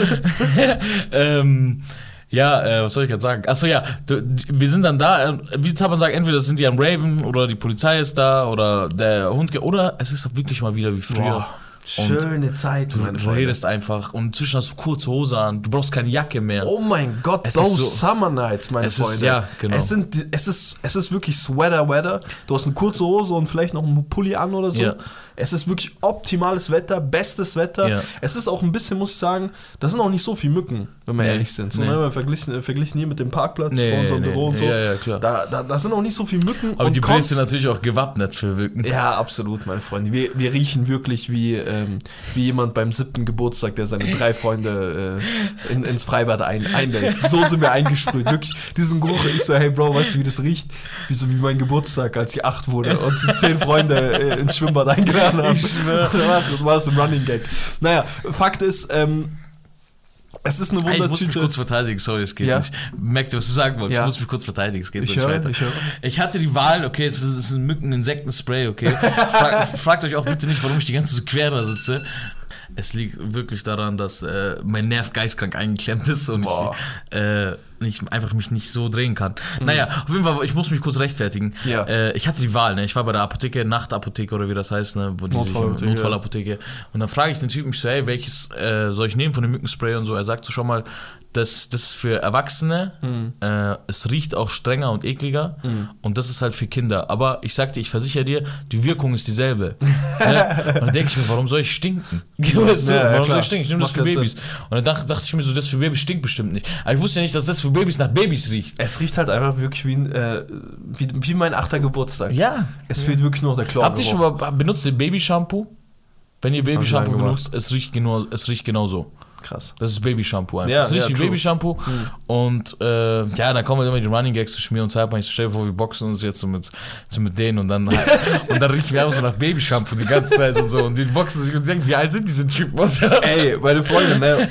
ähm, ja, äh, was soll ich gerade sagen? Achso, ja, du, wir sind dann da, äh, wie Zappern sagt, entweder sind die am Raven oder die Polizei ist da oder der Hund, ge- oder es ist wirklich mal wieder wie früher. Boah, schöne Zeit, Du meine Freunde. redest einfach und inzwischen hast du kurze Hose an, du brauchst keine Jacke mehr. Oh mein Gott, Es those ist so- Summer Nights, meine Es ist- Freunde. ja, genau. Es, sind, es, ist, es ist wirklich Sweater Weather. Du hast eine kurze Hose und vielleicht noch einen Pulli an oder so. Ja. Es ist wirklich optimales Wetter, bestes Wetter. Ja. Es ist auch ein bisschen, muss ich sagen, da sind auch nicht so viele Mücken. Wenn wir Nee, ehrlich sind. So, nee. ne, wir verglichen, verglichen hier mit dem Parkplatz Nee, vor unserem Büro und so. ja, ja, klar. Da, da, da sind auch nicht so viele Mücken. Aber die konst- sind natürlich auch gewappnet für Mücken. Ja, absolut, meine Freunde. Wir, wir riechen wirklich wie, ähm, wie jemand beim siebten Geburtstag, der seine drei Freunde äh, in, ins Freibad ein, einlädt. So sind wir eingesprüht. Wirklich, diesen Geruch. Ich so, hey Bro, weißt du, wie das riecht? Wie so wie mein Geburtstag, als ich acht wurde und die zehn Freunde äh, ins Schwimmbad eingeladen haben. Ich schwör. Das war so ein Running Gag. Naja, Fakt ist, ähm, es ist eine Hey, ich muss mich Wundertüte. kurz verteidigen, sorry, es geht Ja. nicht. Merkt ihr, was du sagen wolltest? Ja. Ich muss mich kurz verteidigen, es geht Ich so nicht höre, weiter. ich höre. Ich hatte die Wahl, okay, es ist, es ist ein Mücken-Insektenspray, okay. Frag, fragt euch auch bitte nicht, warum ich die ganze Zeit so quer da sitze. Es liegt wirklich daran, dass äh, mein Nerv geistkrank eingeklemmt ist und Boah. ich, äh, nicht, einfach mich nicht so drehen kann. Naja, auf jeden Fall, ich muss mich kurz rechtfertigen. Ja. Äh, ich hatte die Wahl, ne? Ich war bei der Apotheke, Nachtapotheke oder wie das heißt, ne? Wo die sich- Notfallapotheke, Notfallapotheke. Und dann frage ich den Typen, ich so, hey, welches äh, soll ich nehmen von dem Mückenspray und so. Er sagt so schon mal, das, das ist für Erwachsene, Hm. äh, es riecht auch strenger und ekliger und das ist halt für Kinder. Aber ich sagte, ich versichere dir, die Wirkung ist dieselbe. ne? Und dann denke ich mir, warum soll ich stinken? Weißt du, Ja, ja, warum klar. soll ich stinken? Ich nehme das für Babys. Und dann dachte, ich mir so, das für Babys stinkt bestimmt nicht. Aber ich wusste ja nicht, dass das für Babys nach Babys riecht. Es riecht halt einfach wirklich wie, ein, äh, wie, wie mein achter Geburtstag. Ja. Es fehlt wirklich nur der Chlor. Habt ihr schon mal benutzt ihr Babyshampoo? Wenn ihr Babyshampoo benutzt, es riecht, genau, es riecht genauso. Krass. Das ist Babyshampoo einfach. Ja, es riecht ja, wie true. Babyshampoo. Und äh, ja, dann kommen halt immer die Running Gags zu mir und Zeitpunkt. Ich stelle vor, wir boxen uns jetzt so mit, so mit denen und dann, und dann riechen wir auch so nach Babyshampoo die ganze Zeit und so. Und die boxen sich und denken, wie alt sind diese Typen? Ey, meine Freunde, ne?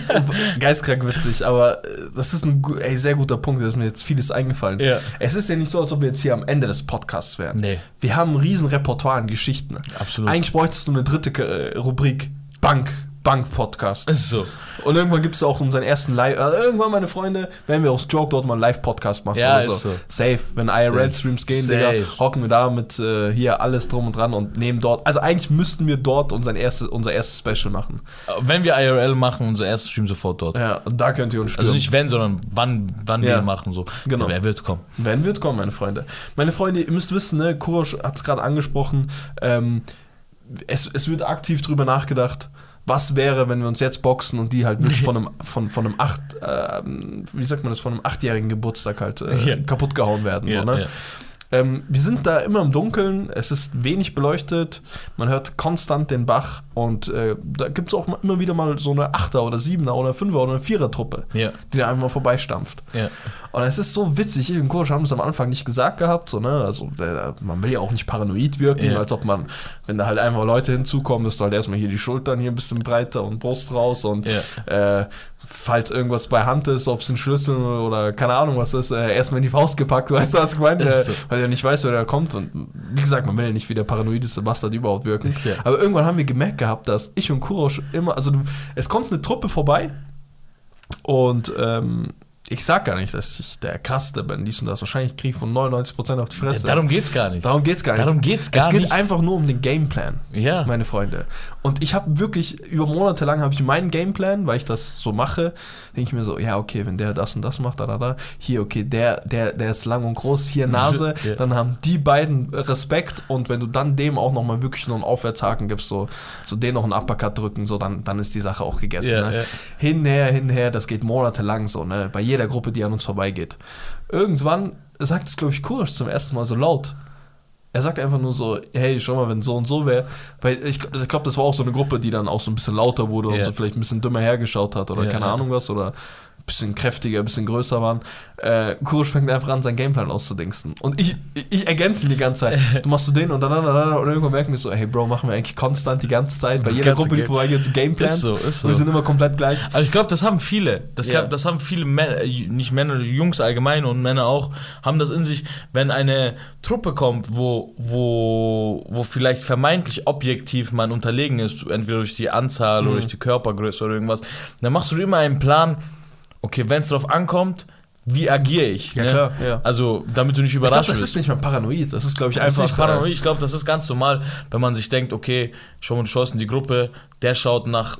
Geistkrank witzig, aber äh, das ist ein ey, sehr guter Punkt, da ist mir jetzt vieles eingefallen. Ja. Es ist ja nicht so, als ob wir jetzt hier am Ende des Podcasts wären. Nee. Wir haben ein riesen Repertoire an Geschichten. Absolut. Eigentlich bräuchtest du eine dritte äh, Rubrik. Bank. Bank-Podcast. so. Und irgendwann gibt es auch unseren ersten Live. Also irgendwann, meine Freunde, werden wir aus Joke dort mal einen Live-Podcast machen. Ja, oder ist so. Safe. Wenn IRL-Streams gehen, Digga, hocken wir da mit äh, hier alles drum und dran und nehmen dort. Also eigentlich müssten wir dort unser erstes, unser erstes Special machen. Wenn wir IRL machen, unser erstes Stream sofort dort. Ja, und da könnt ihr uns stürmen. Also nicht wenn, sondern wann, wann Ja. wir machen. So. Genau. Wer wird kommen? Wenn wird kommen, meine Freunde. Meine Freunde, ihr müsst wissen, ne, Kurosch hat es gerade angesprochen, ähm, es, es wird aktiv drüber nachgedacht, was wäre, wenn wir uns jetzt boxen und die halt wirklich von einem, von, von einem acht, ähm, wie sagt man das, von einem achtjährigen Geburtstag halt äh, Ja. kaputt gehauen werden. Ja, so, ne? ja. Ähm, wir sind da immer im Dunkeln, es ist wenig beleuchtet, man hört konstant den Bach und äh, da gibt es auch immer wieder mal so eine Achter- oder Siebener- oder Fünfer- oder Vierer-Truppe, Ja, die da einfach mal vorbeistampft. ja. Und es ist so witzig, ich und Kursch haben es am Anfang nicht gesagt gehabt, so, ne? Also der, man will ja auch nicht paranoid wirken, Ja. als ob man, wenn da halt einfach Leute hinzukommen, dass du halt erstmal hier die Schultern hier ein bisschen breiter und Brust raus und äh, falls irgendwas bei Hand ist, ob es ein Schlüssel oder keine Ahnung was ist, äh, erstmal in die Faust gepackt, weißt du, was ich meine? Äh, so. Weil er nicht weiß, wer da kommt. Und wie gesagt, man will ja nicht wie der paranoideste Bastard überhaupt wirken. Ja. Aber irgendwann haben wir gemerkt gehabt, dass ich und Kurosch immer, also du, es kommt eine Truppe vorbei und ähm, ich sag gar nicht, dass ich der Krasseste bin, dies und das. Wahrscheinlich kriege ich von 99% auf die Fresse. Darum geht's gar nicht. Darum geht's gar nicht. Darum geht's gar es geht nicht. einfach nur um den Gameplan, Ja. meine Freunde. Und ich habe wirklich, über Monate lang habe ich meinen Gameplan, weil ich das so mache, denke ich mir so, ja, okay, wenn der das und das macht, da, da, da, hier, okay, der, der, der ist lang und groß, hier Nase, Ja. dann haben die beiden Respekt und wenn du dann dem auch nochmal wirklich nur einen Aufwärtshaken gibst, so, so den noch einen Uppercut drücken, so, dann, dann ist die Sache auch gegessen. Ja, ne? Hinher, hinher, das geht monatelang so, ne? Bei jeder Gruppe, die an uns vorbeigeht. Irgendwann sagt es, glaube ich, Kurs zum ersten Mal so laut. Er sagt einfach nur so, hey, schau mal, wenn so und so wäre. Weil ich, ich glaube, das war auch so eine Gruppe, die dann auch so ein bisschen lauter wurde und Ja. so vielleicht ein bisschen dümmer hergeschaut hat oder Ja, keine ja. Ahnung was oder bisschen kräftiger, ein bisschen größer waren. Äh, Kurosch fängt einfach an, seinen Gameplan auszudingsten. Und ich, ich, ich ergänze ihn die ganze Zeit. Du machst du den und dann, dann, dann, und irgendwann merken wir so, hey Bro, machen wir eigentlich konstant die ganze Zeit bei jeder Gruppe, die vorbeigeht, so Gameplans. Ist so, ist so. Wir sind immer komplett gleich. Aber ich glaube, das haben viele. Das, glaub, das haben viele Männer, äh, nicht Männer, Jungs allgemein und Männer auch, haben das in sich, wenn eine Truppe kommt, wo, wo, wo vielleicht vermeintlich objektiv man unterlegen ist, entweder durch die Anzahl Mhm. oder durch die Körpergröße oder irgendwas, dann machst du immer einen Plan, okay, wenn es darauf ankommt, wie agiere ich? Ja, ne? klar, ja. Also, damit du nicht Ich glaube, überrascht das wirst. ist nicht mal paranoid. Das ist, glaube ich, Das ist einfach. nicht paranoid. Ich glaube, das ist ganz normal, wenn man sich denkt, okay, schau mal, schaust in die Gruppe, der schaut nach,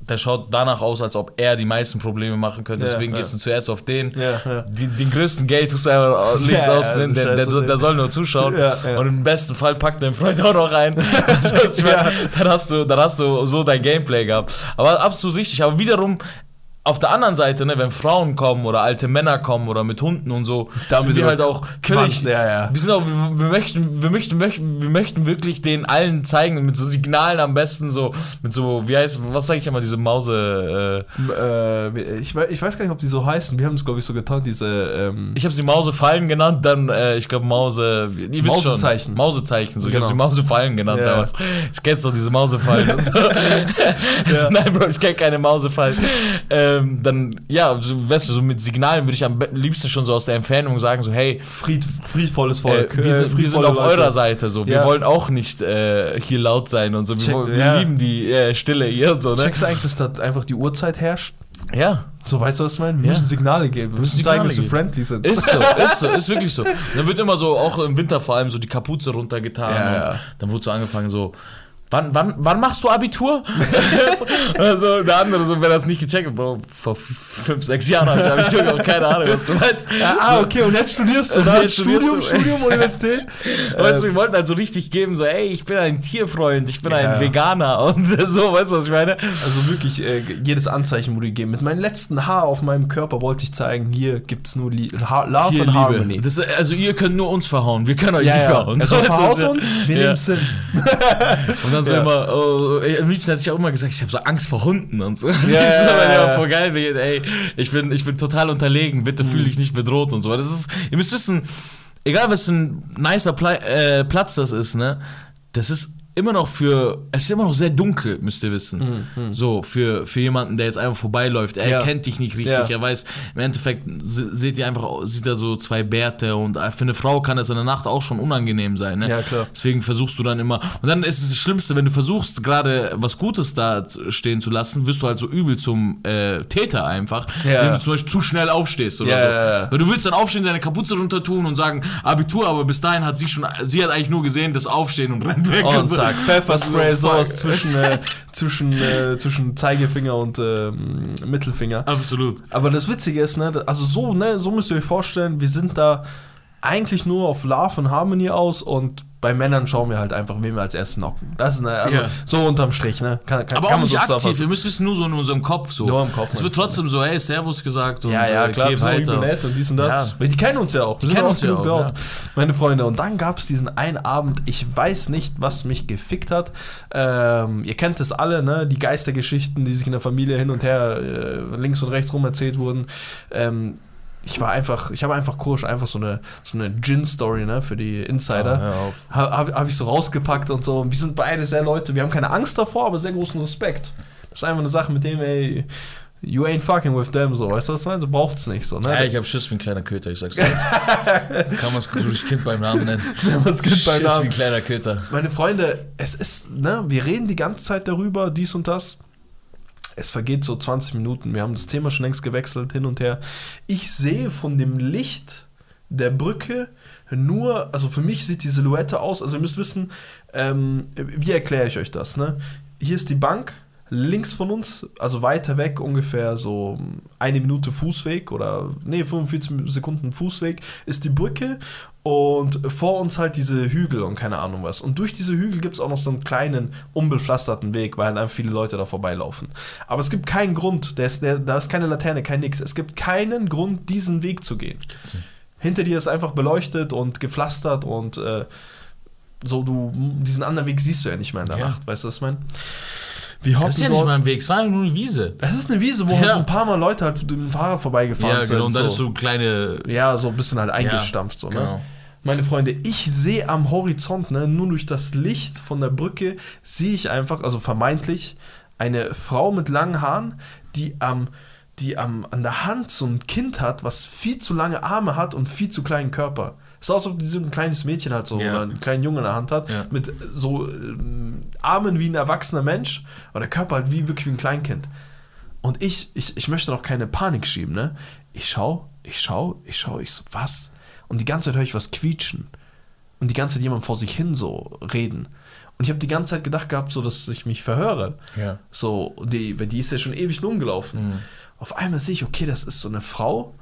der schaut danach aus, als ob er die meisten Probleme machen könnte. Ja, Deswegen ja. gehst du zuerst auf den. Ja, ja. Die, den größten Geld tust du einfach links Ja, aus, ja, der, das der, ist der soll nur zuschauen. Ja, ja. Und im besten Fall packt dein Freund auch noch rein. Das heißt, ich mein, Ja. dann, hast du, dann hast du so dein Gameplay gehabt. Aber absolut richtig. Aber wiederum, auf der anderen Seite, ne, wenn Frauen kommen oder alte Männer kommen oder mit Hunden und so, Damit sind wir halt auch völlig, Ja, ja. wir sind auch, wir, wir möchten, wir möchten, möchten, wir möchten wirklich den allen zeigen, mit so Signalen am besten, so, mit so, wie heißt, was sage ich immer, diese Mause, äh, Äh, ich, weiß, ich weiß gar nicht, ob die so heißen. Wir haben es, glaube ich, so getan, diese. Ähm, ich habe sie Mausefallen genannt, dann, äh, ich glaube, Mause, ihr wisst Mausezeichen. Schon, Mausezeichen, so, ich Genau. habe sie Mausefallen genannt Ja. damals. Ich kenn's doch, diese Mausefallen und so. so. Nein, Bro, ich kenn keine Mausefallen. Ähm, dann, ja, so, weißt du, so mit Signalen würde ich am liebsten schon so aus der Entfernung sagen, so, hey, Fried, friedvolles äh, Volk. wir, äh, sind, wir sind auf Leute. eurer Seite, so. Wir Ja. wollen auch nicht äh, hier laut sein und so. Wir, Check- wollen- wir ja. lieben die äh, Stille hier und so, ne? Checkst du eigentlich, dass da einfach die Uhrzeit herrscht? Ja. So, weißt du, was ich meine? Wir Ja. müssen Signale geben. Wir müssen Signale zeigen, dass wir friendly sind. Ist so, ist so, ist wirklich so. Dann wird immer so, auch im Winter vor allem, so die Kapuze runtergetan Ja, und ja. dann wurde so angefangen, so, wann, wann, wann machst du Abitur? also der andere, so, wer das nicht gecheckt hat, Bro, vor fünf, sechs Jahren habe ich Abitur gemacht, keine Ahnung, was du meinst. ah, okay, und jetzt studierst du Und jetzt Studium, du. Studium, Universität? Weißt du, Äh, wir wollten halt so richtig geben, so, ey, ich bin ein Tierfreund, ich bin Ja. ein Veganer und so, weißt du, was ich meine? Also wirklich, äh, jedes Anzeichen wurde gegeben. Mit meinem letzten Haar auf meinem Körper wollte ich zeigen, hier gibt es nur Li ha Love Hier, and. Harmony. Das, also ihr könnt nur uns verhauen, wir können euch ja, nicht ja. verhauen. Also So, verhaut uns, wir ja. nehmen Sinn. Und dann so Ja. immer, oh, am liebsten hätte ich auch immer gesagt, ich habe so Angst vor Hunden und so. Das Ja, ist ja, aber ja, voll geil, wie, ey, ich bin, ich bin total unterlegen, bitte fühl dich nicht bedroht und so. Das ist, ihr müsst wissen, egal was für ein nicer Pla äh, Platz das ist, ne, das ist immer noch für, es ist immer noch sehr dunkel, müsst ihr wissen. So, für, für jemanden, der jetzt einfach vorbeiläuft, er Ja. kennt dich nicht richtig, Ja. er weiß, im Endeffekt se- seht ihr einfach, sieht er so zwei Bärte und für eine Frau kann das in der Nacht auch schon unangenehm sein, ne? Ja, klar. Deswegen versuchst du dann immer. Und dann ist es das Schlimmste, wenn du versuchst, gerade was Gutes da stehen zu lassen, wirst du halt so übel zum äh, Täter einfach, Ja. indem du zum Beispiel zu schnell aufstehst oder Ja, so. ja, ja. Weil du willst dann aufstehen, deine Kapuze runter tun und sagen Abitur, aber bis dahin hat sie schon, sie hat eigentlich nur gesehen, das Aufstehen und rennt weg. Und so. Zack, Pfefferspray, So, sowas zwischen, äh, zwischen, äh, zwischen Zeigefinger und ähm, Mittelfinger. Absolut. Aber das Witzige ist, ne, also so, ne, so müsst ihr euch vorstellen, wir sind da eigentlich nur auf Love und Harmony aus und bei Männern schauen wir halt einfach, wen wir als erstes knocken. Das ist ne, also Ja. so unterm Strich, ne? Kann, kann, Aber kann auch nicht aktiv, wir müssen es nur so in unserem Kopf so. Nur im Kopf, Es wird du? trotzdem so, hey, Servus gesagt und Ja, ja, äh, klar, geh weiter. nett und dies und das. Ja. Weil Die kennen uns ja auch. Die kennen uns ja auch, dort, Meine Freunde. Und dann gab es diesen einen Abend, ich weiß nicht, was mich gefickt hat. Ähm, ihr kennt es alle, ne? Die Geistergeschichten, die sich in der Familie hin und her äh, links und rechts rum erzählt wurden. Ähm, ich war einfach, ich habe einfach kurz einfach so eine, so eine Gin-Story, ne, für die Insider. Ah, hör auf. Habe hab, hab ich so rausgepackt und so. Wir sind beide sehr Leute, wir haben keine Angst davor, aber sehr großen Respekt. Das ist einfach eine Sache, mit dem, ey, you ain't fucking with them, so, weißt du, was ich meine? Du brauchst nicht, so, ne? Ja, ich hab Schiss wie ein kleiner Köter, ich sag's dir. Kann man's das Kind beim Namen nennen. Was geht bei Schiss wie Namen? ein kleiner Köter. Meine Freunde, es ist, ne, wir reden die ganze Zeit darüber, dies und das. Es vergeht so 20 Minuten, wir haben das Thema schon längst gewechselt, hin und her. Ich sehe von dem Licht der Brücke nur, also für mich sieht die Silhouette aus, also ihr müsst wissen, ähm, wie erkläre ich euch das, ne? Hier ist die Bank, links von uns, also weiter weg, ungefähr so eine Minute Fußweg oder, nee, 45 Sekunden Fußweg, ist die Brücke und vor uns halt diese Hügel und keine Ahnung was. Und durch diese Hügel gibt es auch noch so einen kleinen, unbepflasterten Weg, weil halt einfach viele Leute da vorbeilaufen. Aber es gibt keinen Grund, der ist, der, da ist keine Laterne, kein nix. Es gibt keinen Grund, diesen Weg zu gehen. Hinter dir ist einfach beleuchtet und gepflastert und äh, so, du, diesen anderen Weg siehst du ja nicht mehr in der Ja. Nacht, weißt du, was ich meine? Wir Das ist ja nicht mal ein Weg, es war ja nur eine Wiese. Das ist eine Wiese, wo Ja. halt ein paar Mal Leute halt mit dem Fahrrad vorbeigefahren Ja, sind. genau. Und dann so. ist so kleine. Ja, so ein bisschen halt eingestampft, so, ne? Genau. Meine Freunde, ich sehe am Horizont, ne, nur durch das Licht von der Brücke, sehe ich einfach, also vermeintlich, eine Frau mit langen Haaren, die am, die am, an der Hand so ein Kind hat, was viel zu lange Arme hat und viel zu kleinen Körper. Es ist auch so, wie so ein kleines Mädchen halt so, Ja. oder einen kleinen Jungen in der Hand hat, Ja. mit so ähm, Armen wie ein erwachsener Mensch, aber der Körper halt wie wirklich wie ein Kleinkind. Und ich, ich, ich möchte noch keine Panik schieben, ne? Ich schau, ich schau, ich schau, ich so, was? Und die ganze Zeit höre ich was quietschen. Und die ganze Zeit jemand vor sich hin so reden. Und ich habe die ganze Zeit gedacht gehabt, so, dass ich mich verhöre. Ja. So, die, weil die ist ja schon ewig rumgelaufen. Mhm. Auf einmal sehe ich, okay, das ist so eine Frau.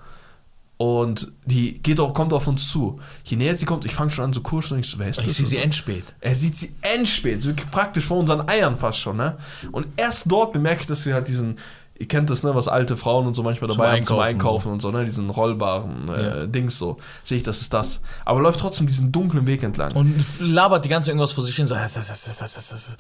Und die geht auch, kommt auf uns zu. Je näher sie kommt, ich fange schon an zu kurschen und ich so, wer ist das? Ich sehe sie so. endspät. Er sieht sie endspät, so praktisch vor unseren Eiern fast schon, ne? Und erst dort bemerke ich, dass sie halt diesen, ihr kennt das, ne, was alte Frauen und so manchmal Zum dabei haben zum Einkaufen Einkaufen und so, ne, diesen rollbaren äh, Ja. Dings so. Sehe ich, das ist das. Aber läuft trotzdem diesen dunklen Weg entlang. Und labert die ganze irgendwas vor sich hin. So, das, das, das, das, das, das.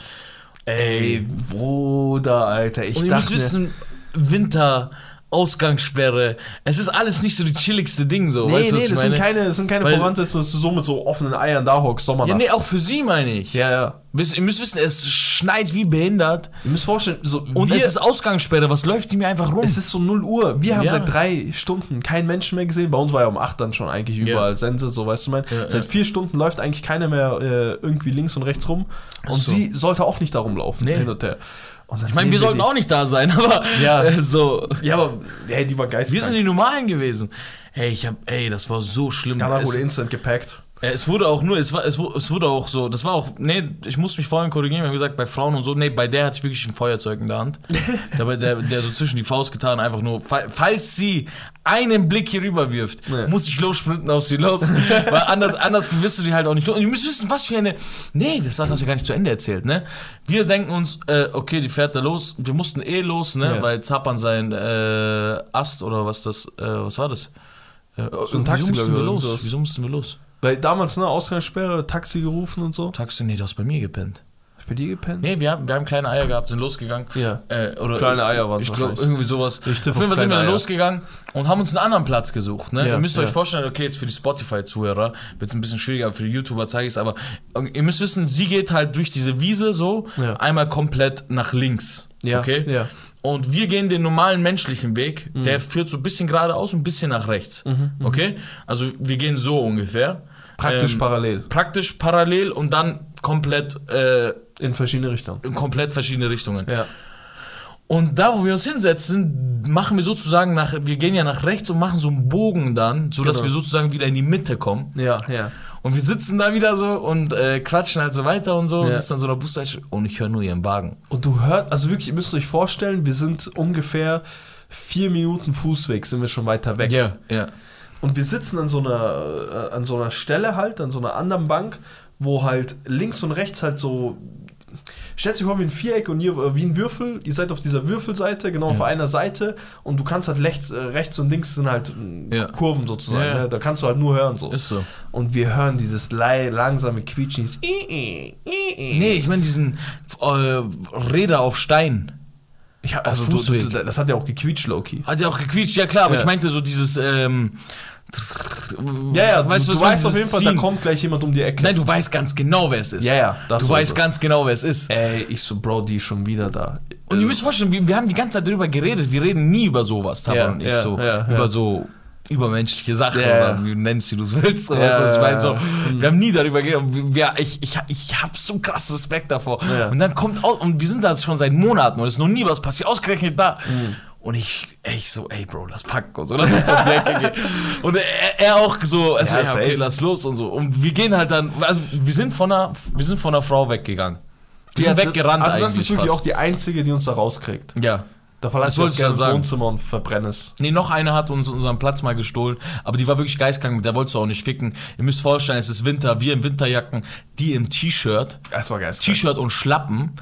Ey, Bruder, Alter, ich Und ihr müsst dachte mir, wissen, Winter, Ausgangssperre, es ist alles nicht so die chilligste Ding, so, nee, weißt du, nee, das sind meine? keine, das sind keine Voraussetzungen, dass du so mit so offenen Eiern da hockst, ja, Sommernacht. nee, auch für sie meine ich. ja, ja. Wisst- Ihr müsst wissen, es schneit wie behindert Ihr müsst vorstellen, so, und wir, es ist Ausgangssperre, was läuft die mir einfach rum? Es ist so 0 Uhr. Wir haben Ja. seit drei Stunden keinen Menschen mehr gesehen. Bei uns war ja um 8 dann schon eigentlich überall Sense, so weißt du mein. Ja, seit ja. vier Stunden läuft eigentlich keiner mehr äh, irgendwie links und rechts rum. Und so. sie sollte auch nicht da rumlaufen, Nee. hin und her. Ich meine, wir sollten die- auch nicht da sein, aber Ja. äh, so. Ja, aber hey, die war Wir geistig. sind die Normalen gewesen. Ey, ich hab, ey, das war so schlimm. Danach wurde instant gepackt. Äh, es wurde auch nur, es war, es wurde, auch so, das war auch, nee, ich muss mich vorhin korrigieren, wir haben gesagt, bei Frauen und so, nee, bei der hatte ich wirklich ein Feuerzeug in der Hand. Dabei, der, der so zwischen die Faust getan, einfach nur, fa- falls sie einen Blick hier rüber wirft, Ja. muss ich lossprinten auf sie los. Weil anders, anders wirst du die halt auch nicht. Und ihr müsst wissen, was für eine. Nee, das hast du ja gar nicht zu Ende erzählt, ne? Wir denken uns, äh, okay, die fährt da los. Wir mussten eh los, ne? Ja. Weil Zappern sein äh, Ast oder was das, äh, was war das? Äh, ein Taxi, wieso mussten wir los? Wieso mussten wir los? Weil damals, ne, Ausgangssperre, Taxi gerufen und so. Taxi, nee, du hast bei mir gepennt. Ich bei dir gepennt? Nee, wir haben, wir haben kleine Eier gehabt, sind losgegangen. Ja. Äh, oder Kleine Eier waren Ich glaube, irgendwie sowas. Ich auf jeden Fall sind wir dann Eier. losgegangen und haben uns einen anderen Platz gesucht. Ne? Ja, ihr müsst ja. euch vorstellen, okay, jetzt für die Spotify-Zuhörer wird es ein bisschen schwieriger, aber für die YouTuber zeige ich es. Aber ihr müsst wissen, sie geht halt durch diese Wiese so, Ja. einmal komplett nach links. Ja, Okay? ja. Und wir gehen den normalen menschlichen Weg, der führt so ein bisschen geradeaus und ein bisschen nach rechts. Okay? Also wir gehen so ungefähr. Praktisch Ähm, parallel. Praktisch parallel und dann komplett, äh, In verschiedene Richtungen. in komplett verschiedene Richtungen. Ja. Und da, wo wir uns hinsetzen, machen wir sozusagen nach, wir gehen ja nach rechts und machen so einen Bogen dann, sodass Genau. wir sozusagen wieder in die Mitte kommen. Ja, ja. Und wir sitzen da wieder so und äh, quatschen halt so weiter und so, Ja. sitzen an so einer Busstation und ich höre nur ihren Wagen. Und du hörst, also wirklich, ihr müsst euch vorstellen, wir sind ungefähr vier Minuten Fußweg, sind wir schon weiter weg. Ja, ja. Und wir sitzen an so einer, äh, an so einer Stelle halt, an so einer anderen Bank, wo halt links und rechts halt so. Stellt sich vor wie ein Viereck und ihr, äh, wie ein Würfel. Ihr seid auf dieser Würfelseite, genau auf Ja. einer Seite. Und du kannst halt rechts, äh, rechts und links sind halt äh, Ja. Kurven sozusagen. Ja. Ne? Da kannst du halt nur hören so. Ist so. Und wir hören dieses langsame Quietschen. dieses Nee, ich meine diesen äh, Räder auf Stein. Ja, Auf also du, du, das hat ja auch gequietscht, Loki. Hat ja auch gequietscht, ja klar, aber Ja. ich meinte so dieses, ähm, Ja, ja, weißt du, du weißt auf jeden Fall, da Ziehen- kommt gleich jemand um die Ecke. Nein, du weißt ganz genau, wer es ist. Ja, ja, das Du weißt ganz genau, wer es ist. Ey, ich so, Bro, die ist schon wieder da. Und ihr müsst vorstellen, wir, wir haben die ganze Zeit darüber geredet. Wir reden nie über sowas, Tabak Ja, und ich ja, so. ja, über so übermenschliche Sachen Ja, oder wie du nennst, du es willst. So, weißt du, was ich meine? So, wir haben nie darüber geredet. Wir, ich ich, ich habe so krass Respekt davor. Ja. Und dann kommt auch, und wir sind da schon seit Monaten und es ist noch nie was passiert, ausgerechnet da. Mhm. Und ich, ich so, ey, Bro, lass packen und so, lass uns die Ecke gehen. Und er, er auch so, also, Ja, ja, okay, lass los und so. Und wir gehen halt dann, also wir sind von einer, wir sind von einer Frau weggegangen. Die sind hat- weggerannt Also das ist wirklich fast. auch die einzige, die uns da rauskriegt. Ja. Da Das verlasse ich gerne das. Wohnzimmer und verbrenne es. Nee, noch eine hat uns unseren Platz mal gestohlen, aber die war wirklich geistkrank, mit der wolltest du auch nicht ficken. Ihr müsst vorstellen, es ist Winter, wir in Winterjacken, die im T-Shirt, Das war geil. T-Shirt und Schlappen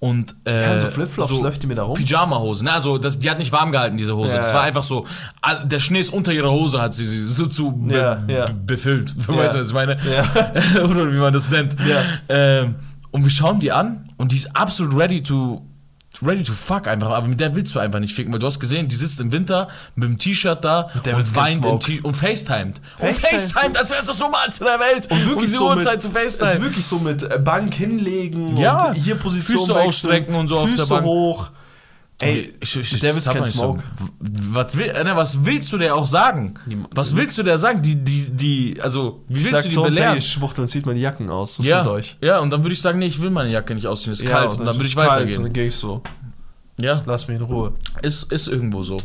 und äh, Ja, und so Flipflops läuft die mir da rum? Pyjama-Hose. Ne, also das, die hat nicht warm gehalten, diese Hose. Ja, das war einfach so, der Schnee ist unter ihrer Hose, hat sie sie so zu be Ja, ja. be- befüllt. Ja. Weißt du, was ich meine? Ja. Oder wie man das nennt. Ja. Ähm, und wir schauen die an und die ist absolut ready to ready to fuck einfach, aber mit der willst du einfach nicht ficken, weil du hast gesehen, die sitzt im Winter mit dem T-Shirt da und kein weint im. T und FaceTimed. Und FaceTime. FaceTimed, als wäre es das Normalste der Welt. Und wirklich diese so mit, Uhrzeit zu. Also wirklich so mit äh, Bank hinlegen Ja. und hier Position Füße ausstrecken und so auf Füße der Bank. hoch. Ey, ich, ich, sag kein Smoke. Was, will, äh, ne, was willst du der auch sagen? Was willst du der sagen? Die, die, die, also, wie ich willst sag du die so, belehren? hey, schwuchteln, zieht meine Jacken aus. Was ja, euch? ja, und dann würde ich sagen, nee, ich will meine Jacke nicht ausziehen, ist Ja, kalt. Und dann ist würde ich kalt, weitergehen. Und dann gehe ich so. Ja, Lass mich in Ruhe. ist, ist irgendwo so.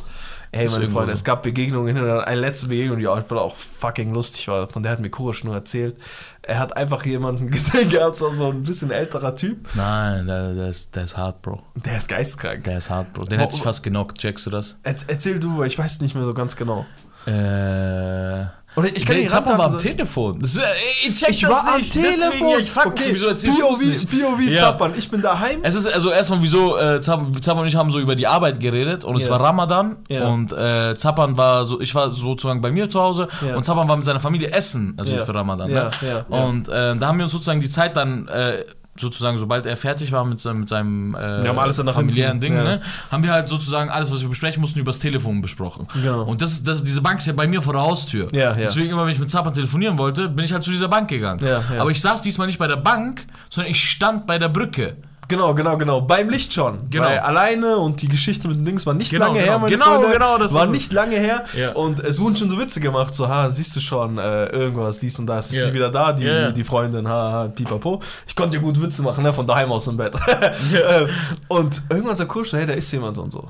Ey, meine Freunde, so. es gab Begegnungen hin und dann eine letzte Begegnung, die einfach auch fucking lustig war. Von der hat mir Kurisch nur erzählt. Er hat einfach jemanden gesehen gehabt, so so ein bisschen älterer Typ. Nein, der, der, ist, der ist hart, Bro. Der ist geistkrank. Der ist hart, Bro. Den Wo- hätte ich fast genockt, checkst du das? Erz- Erzähl du, ich weiß nicht mehr so ganz genau. Äh, Oder ich kann Nee, die Zappan war am. Telefon. Das, äh, ich check Ich das war am nicht. Telefon. Deswegen, ja, ich frag mich, okay, wieso erzählst du POV, nicht? POV Ja. Zappern. Ich bin daheim. Es ist also erstmal wieso, äh, Zappern Zappern und ich haben so über die Arbeit geredet und es Ja. war Ramadan Ja. und äh, Zappern war so, ich war sozusagen bei mir zu Hause Ja. und Zappern war mit seiner Familie essen, also für Ramadan. Ne? Und äh, da haben wir uns sozusagen die Zeit dann äh, sozusagen, sobald er fertig war mit, seinem- mit seinem äh, Wir haben alles dann nach familiären Ding, ja. ne, haben wir halt sozusagen alles, was wir besprechen mussten, übers Telefon besprochen. Genau. Und das, das, diese Bank ist ja bei mir vor der Haustür. Ja, ja. Deswegen immer, wenn ich mit Zappern telefonieren wollte, bin ich halt zu dieser Bank gegangen. Ja, ja. Aber ich saß diesmal nicht bei der Bank, sondern ich stand bei der Brücke. Genau, genau, genau. Beim Licht schon. Genau. Weil alleine und die Geschichte mit den Dings war nicht Genau, lange genau. her, meine Genau, Freunde. genau, das War ist es. nicht lange her. Ja. Und es wurden schon so Witze gemacht, so, ha, siehst du schon, äh, irgendwas, dies und das. Ist Ja. sie wieder da, die, ja. die Freundin, ha, ha, pipapo. Ich konnte ja gut Witze machen, ne, von daheim aus im Bett. Äh, und irgendwann sagt Kursch, hey, da ist jemand und so.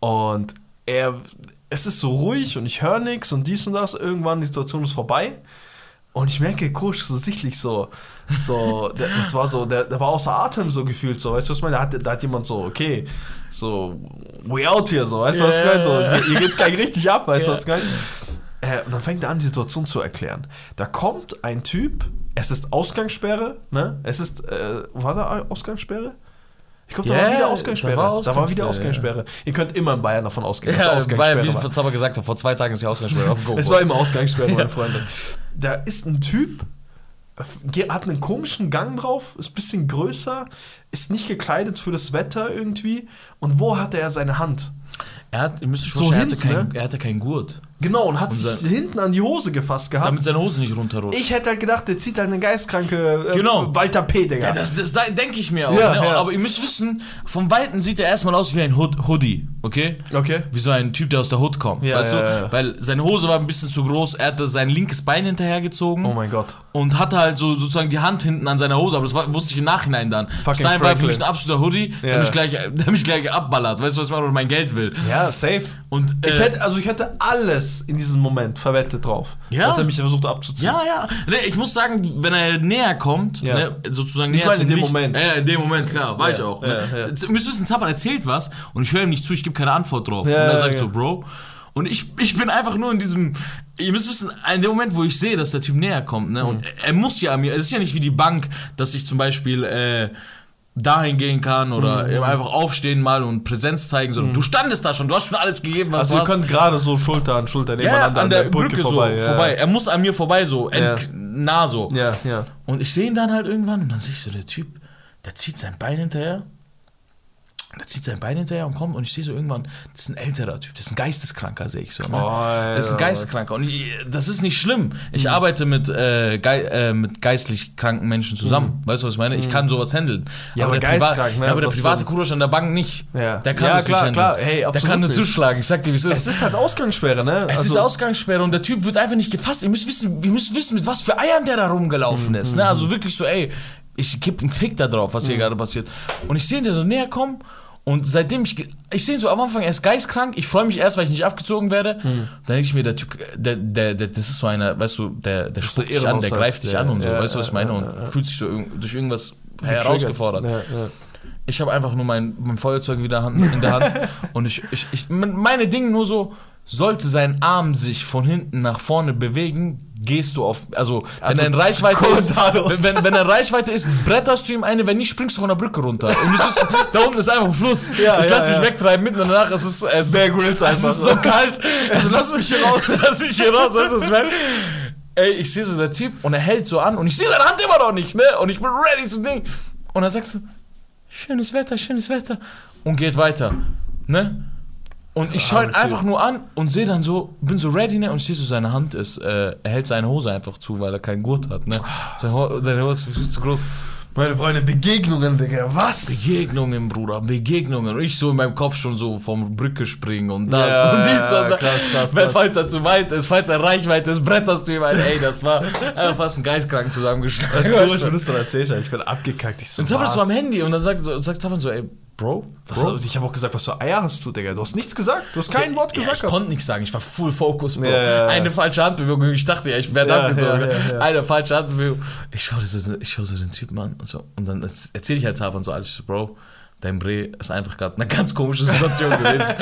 Und er, es ist so ruhig und ich höre nichts und dies und das. Irgendwann, die Situation ist vorbei. Und ich merke, Kusch so sichtlich so, so, der, das war so, der, der war außer Atem so gefühlt so, weißt du, was ich meine? Da hat, da hat jemand so, okay, so, we out here, so, weißt du, was ich meine? So, hier geht's gleich richtig ab, weißt du, Ja. was ich meine? Äh, und dann fängt er an, die Situation zu erklären. Da kommt ein Typ, es ist Ausgangssperre, ne? Es ist, äh, war da Ausgangssperre? Ich glaube, da Ja, war wieder da Ausgangssperre. Da war wieder Ausgangssperre. Ihr könnt immer in Bayern davon ausgehen, dass Ja, Ausgangssperre weil, wie war. ich Zapper gesagt habe, vor zwei Tagen ist die Ausgangssperre auf Go. Es war immer Ausgangssperre, meine. Freunde. Da ist ein Typ, hat einen komischen Gang drauf, ist ein bisschen größer, ist nicht gekleidet für das Wetter irgendwie. Und wo hatte er seine Hand? Er hat, ihr müsst euch So vorstellen, er, hatte hinten, kein, ne? er hatte keinen Gurt, Genau, und hat Unser- sich hinten an die Hose gefasst gehabt. damit seine Hose nicht runterrutscht. ich hätte halt gedacht, der zieht halt eine geistkranke äh, Genau. Walter P. Digga. Ja, das, das denke ich mir auch. Ja, ne? ja. Aber ihr müsst wissen, vom Weiten sieht er erstmal aus wie ein Hood Hoodie, okay? okay. Wie so ein Typ, der aus der Hood kommt, Ja, weißt du? ja. Weil seine Hose war ein bisschen zu groß, er hatte sein linkes Bein hinterhergezogen Oh mein Gott. Und hatte halt so sozusagen die Hand hinten an seiner Hose, aber das war, wusste ich im Nachhinein dann. Fucking Stein war für mich ein absoluter Hoodie, der, Ja. mich gleich, der mich gleich abballert, weißt du, was ich meine, oder mein Geld will. Ja, safe. Und, äh, Ich hätte, also ich hätte alles in diesem Moment verwettet drauf. Ja. Dass er mich versucht abzuziehen. Ja, ja. Ne, ich muss sagen, wenn er näher kommt, Ja. ne, sozusagen Ich näher meine, in dem Licht, Moment. Ja, in dem Moment, klar, war ich auch. Ne? ja, ja. Müsst wissen, Zappern erzählt was und ich höre ihm nicht zu, ich gebe keine Antwort drauf. Und dann sage ich so, Bro. Und ich, ich bin einfach nur in diesem. Ihr müsst wissen, in dem Moment, wo ich sehe, dass der Typ näher kommt, ne, Mhm. und er muss ja an mir, es ist ja nicht wie die Bank, dass ich zum Beispiel, äh, dahin gehen kann oder Mhm. einfach aufstehen mal und Präsenz zeigen, sondern du standest da schon, du hast schon alles gegeben, was Also du ihr hast. könnt gerade so Schulter an Schulter Ja, nebeneinander an der, Brücke, vorbei. so, ja. vorbei. Er muss an mir vorbei, so, Ja. nah so. Ja, ja. Und ich sehe ihn dann halt irgendwann und dann sehe ich so, der Typ, der zieht sein Bein hinterher. Der zieht sein Bein hinterher und kommt und ich sehe so irgendwann, das ist ein älterer Typ, das ist ein Geisteskranker, sehe ich so. Ne? Oh, das ist ein. Geisteskranker und ich, das ist nicht schlimm. Ich arbeite mit, äh, gei äh, mit geistlich kranken Menschen zusammen. Weißt du, was ich meine? Ich kann sowas handeln. Ja, aber der, Priva- ne? ja, aber der private Kurosch an der Bank nicht. Ja. Der kann Ja, das klar, nicht klar. handeln. Hey, der kann nur zuschlagen. Ich sag dir, wie es ist. Es ist halt Ausgangssperre, ne? Es ist Ausgangssperre und der Typ wird einfach nicht gefasst. Ihr müsst wissen, ihr müsst wissen, mit was für Eiern der da rumgelaufen ist. Ne? Also wirklich so, ey, ich geb einen Fick da drauf, was hier gerade passiert. Und ich sehe ihn da so näher kommen und seitdem ich, ich sehe ihn so am Anfang, er ist geistkrank. Ich freue mich erst, weil ich nicht abgezogen werde. Dann denke ich mir, der Typ, der, der, der, das ist so einer, weißt du, der, der spuckt dich an, der Ehrenaussage. greift dich an und so. weißt du, was ich meine? Und fühlt sich so durch irgendwas herausgefordert. Ich habe einfach nur mein, mein Feuerzeug wieder in der Hand und ich, ich, ich, meine Dinge nur so, sollte sein Arm sich von hinten nach vorne bewegen, gehst du auf, also, Also, wenn er in Reichweite ist, wenn, wenn, wenn er Reichweite ist, bretterst du ihm eine, wenn nicht, springst du von der Brücke runter. Und du siehst, da unten ist einfach ein Fluss. Ja, ich ja, lass mich ja. wegtreiben, mitten danach, es ist, es, Bear Grylls es einfach ist so kalt. Also lass mich hier raus, lass mich hier raus, weißt du, was ich? Ey, ich sehe so der Typ und er hält so an und ich sehe seine Hand immer noch nicht, ne? Und ich bin ready zu Ding. Und dann sagst du, schönes Wetter, schönes Wetter. Und geht weiter, ne? Und ich schaue ihn einfach nur an und sehe dann so, bin so ready, ne? Und ich sehe so, seine Hand ist, äh, er hält seine Hose einfach zu, weil er keinen Gurt hat, ne? Seine, Ho seine Hose ist zu groß. Meine Freunde, Begegnungen, Digga. Was? Begegnungen, Bruder, Begegnungen. Und ich so in meinem Kopf schon so vom Brücke springen und das Ja, und dies ja, und das. krass, krass, Wenn, krass. falls er zu weit ist, falls er Reichweite ist, bretterst du ihm ein. Ey, das war einfach fast ein Geistkranken Als zusammengeschlagen. Wenn du es dann erzählt hast, ich bin abgekackt. Ich so, Und ist so am Handy und dann sagt, sagt Zappern so, ey, Bro, Was, Bro. ich habe auch gesagt, was für Eier hast du, Digga? Du hast nichts gesagt. Du hast kein Wort Ja, gesagt. ich konnte nichts sagen, ich war full focus, Bro. Ja, ja, ja. Eine falsche Handbewegung, ich dachte ja, ich werde Ja, abgezogen. ja, ja, ja. Eine falsche Handbewegung. Ich schaue so, schau so den Typen an und, so, und dann erzähle ich halt Zappern so alles, Bro, dein Bre ist einfach gerade eine ganz komische Situation gewesen.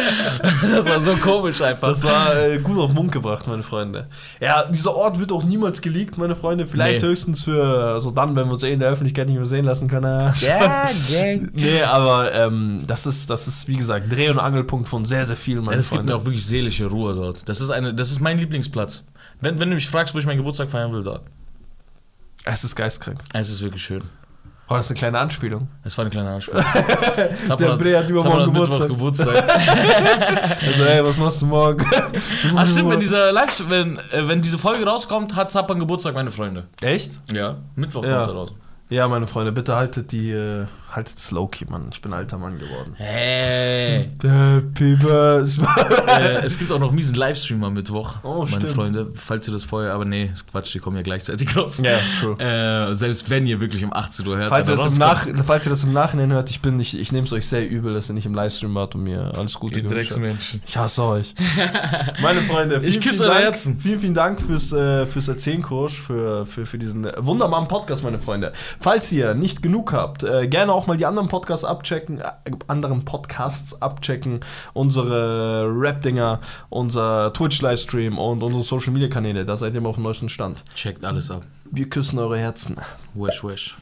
das war so komisch einfach. Das war äh, gut auf den Mund gebracht, meine Freunde. Ja, dieser Ort wird auch niemals geleakt, meine Freunde. Vielleicht Nee. höchstens für, also dann, wenn wir uns eh in der Öffentlichkeit nicht mehr sehen lassen können. Ja, gang. Nee, aber ähm, das, ist, das ist, wie gesagt, Dreh- und Angelpunkt von sehr, sehr vielen, meine Ja, das gibt Freunde. mir auch wirklich seelische Ruhe dort. Das ist, eine, das ist mein Lieblingsplatz. Wenn, wenn du mich fragst, wo ich meinen Geburtstag feiern will, dort. es ist geistkrank. Es ist wirklich schön. Oh, das eine kleine Anspielung. Es war eine kleine Anspielung. Der Bre hat übermorgen Geburtstag. Geburtstag. Also, ey, was machst du morgen? ah, stimmt, wenn, dieser Live wenn, äh, wenn diese Folge rauskommt, hat Zappan Geburtstag, meine Freunde. Echt? Ja, Mittwoch Ja. kommt er raus. Ja, meine Freunde, bitte haltet die, äh, haltet es low-key, Mann. Ich bin alter Mann geworden. Hey. Happy Birthday. äh, es gibt auch noch miesen Livestream am Mittwoch, Oh, meine stimmt. Freunde, falls ihr das vorher, aber nee, ist Quatsch, die kommen ja gleichzeitig raus. Ja, true. Äh, selbst wenn ihr wirklich um 18 Uhr hört, Falls ihr, das im Nach, falls ihr das im Nachhinein hört, ich bin nicht, ich nehme es euch sehr übel, dass ihr nicht im Livestream wart und mir alles Gute ihr gewünscht habt. Drecksmenschen. Ich hasse euch. Meine Freunde, Ich küsse vielen Dank, Herzen. Vielen, vielen Dank fürs, äh, fürs Erzählenkurs, für, für, für diesen wunderbaren Podcast, meine Freunde. Falls ihr nicht genug habt, äh, gerne auch mal die anderen Podcasts abchecken, äh, anderen Podcasts abchecken, unsere Rap-Dinger, unser Twitch-Livestream und unsere Social-Media-Kanäle. Da seid ihr immer auf dem neuesten Stand. Checkt alles ab. Wir küssen eure Herzen. Wish, wish.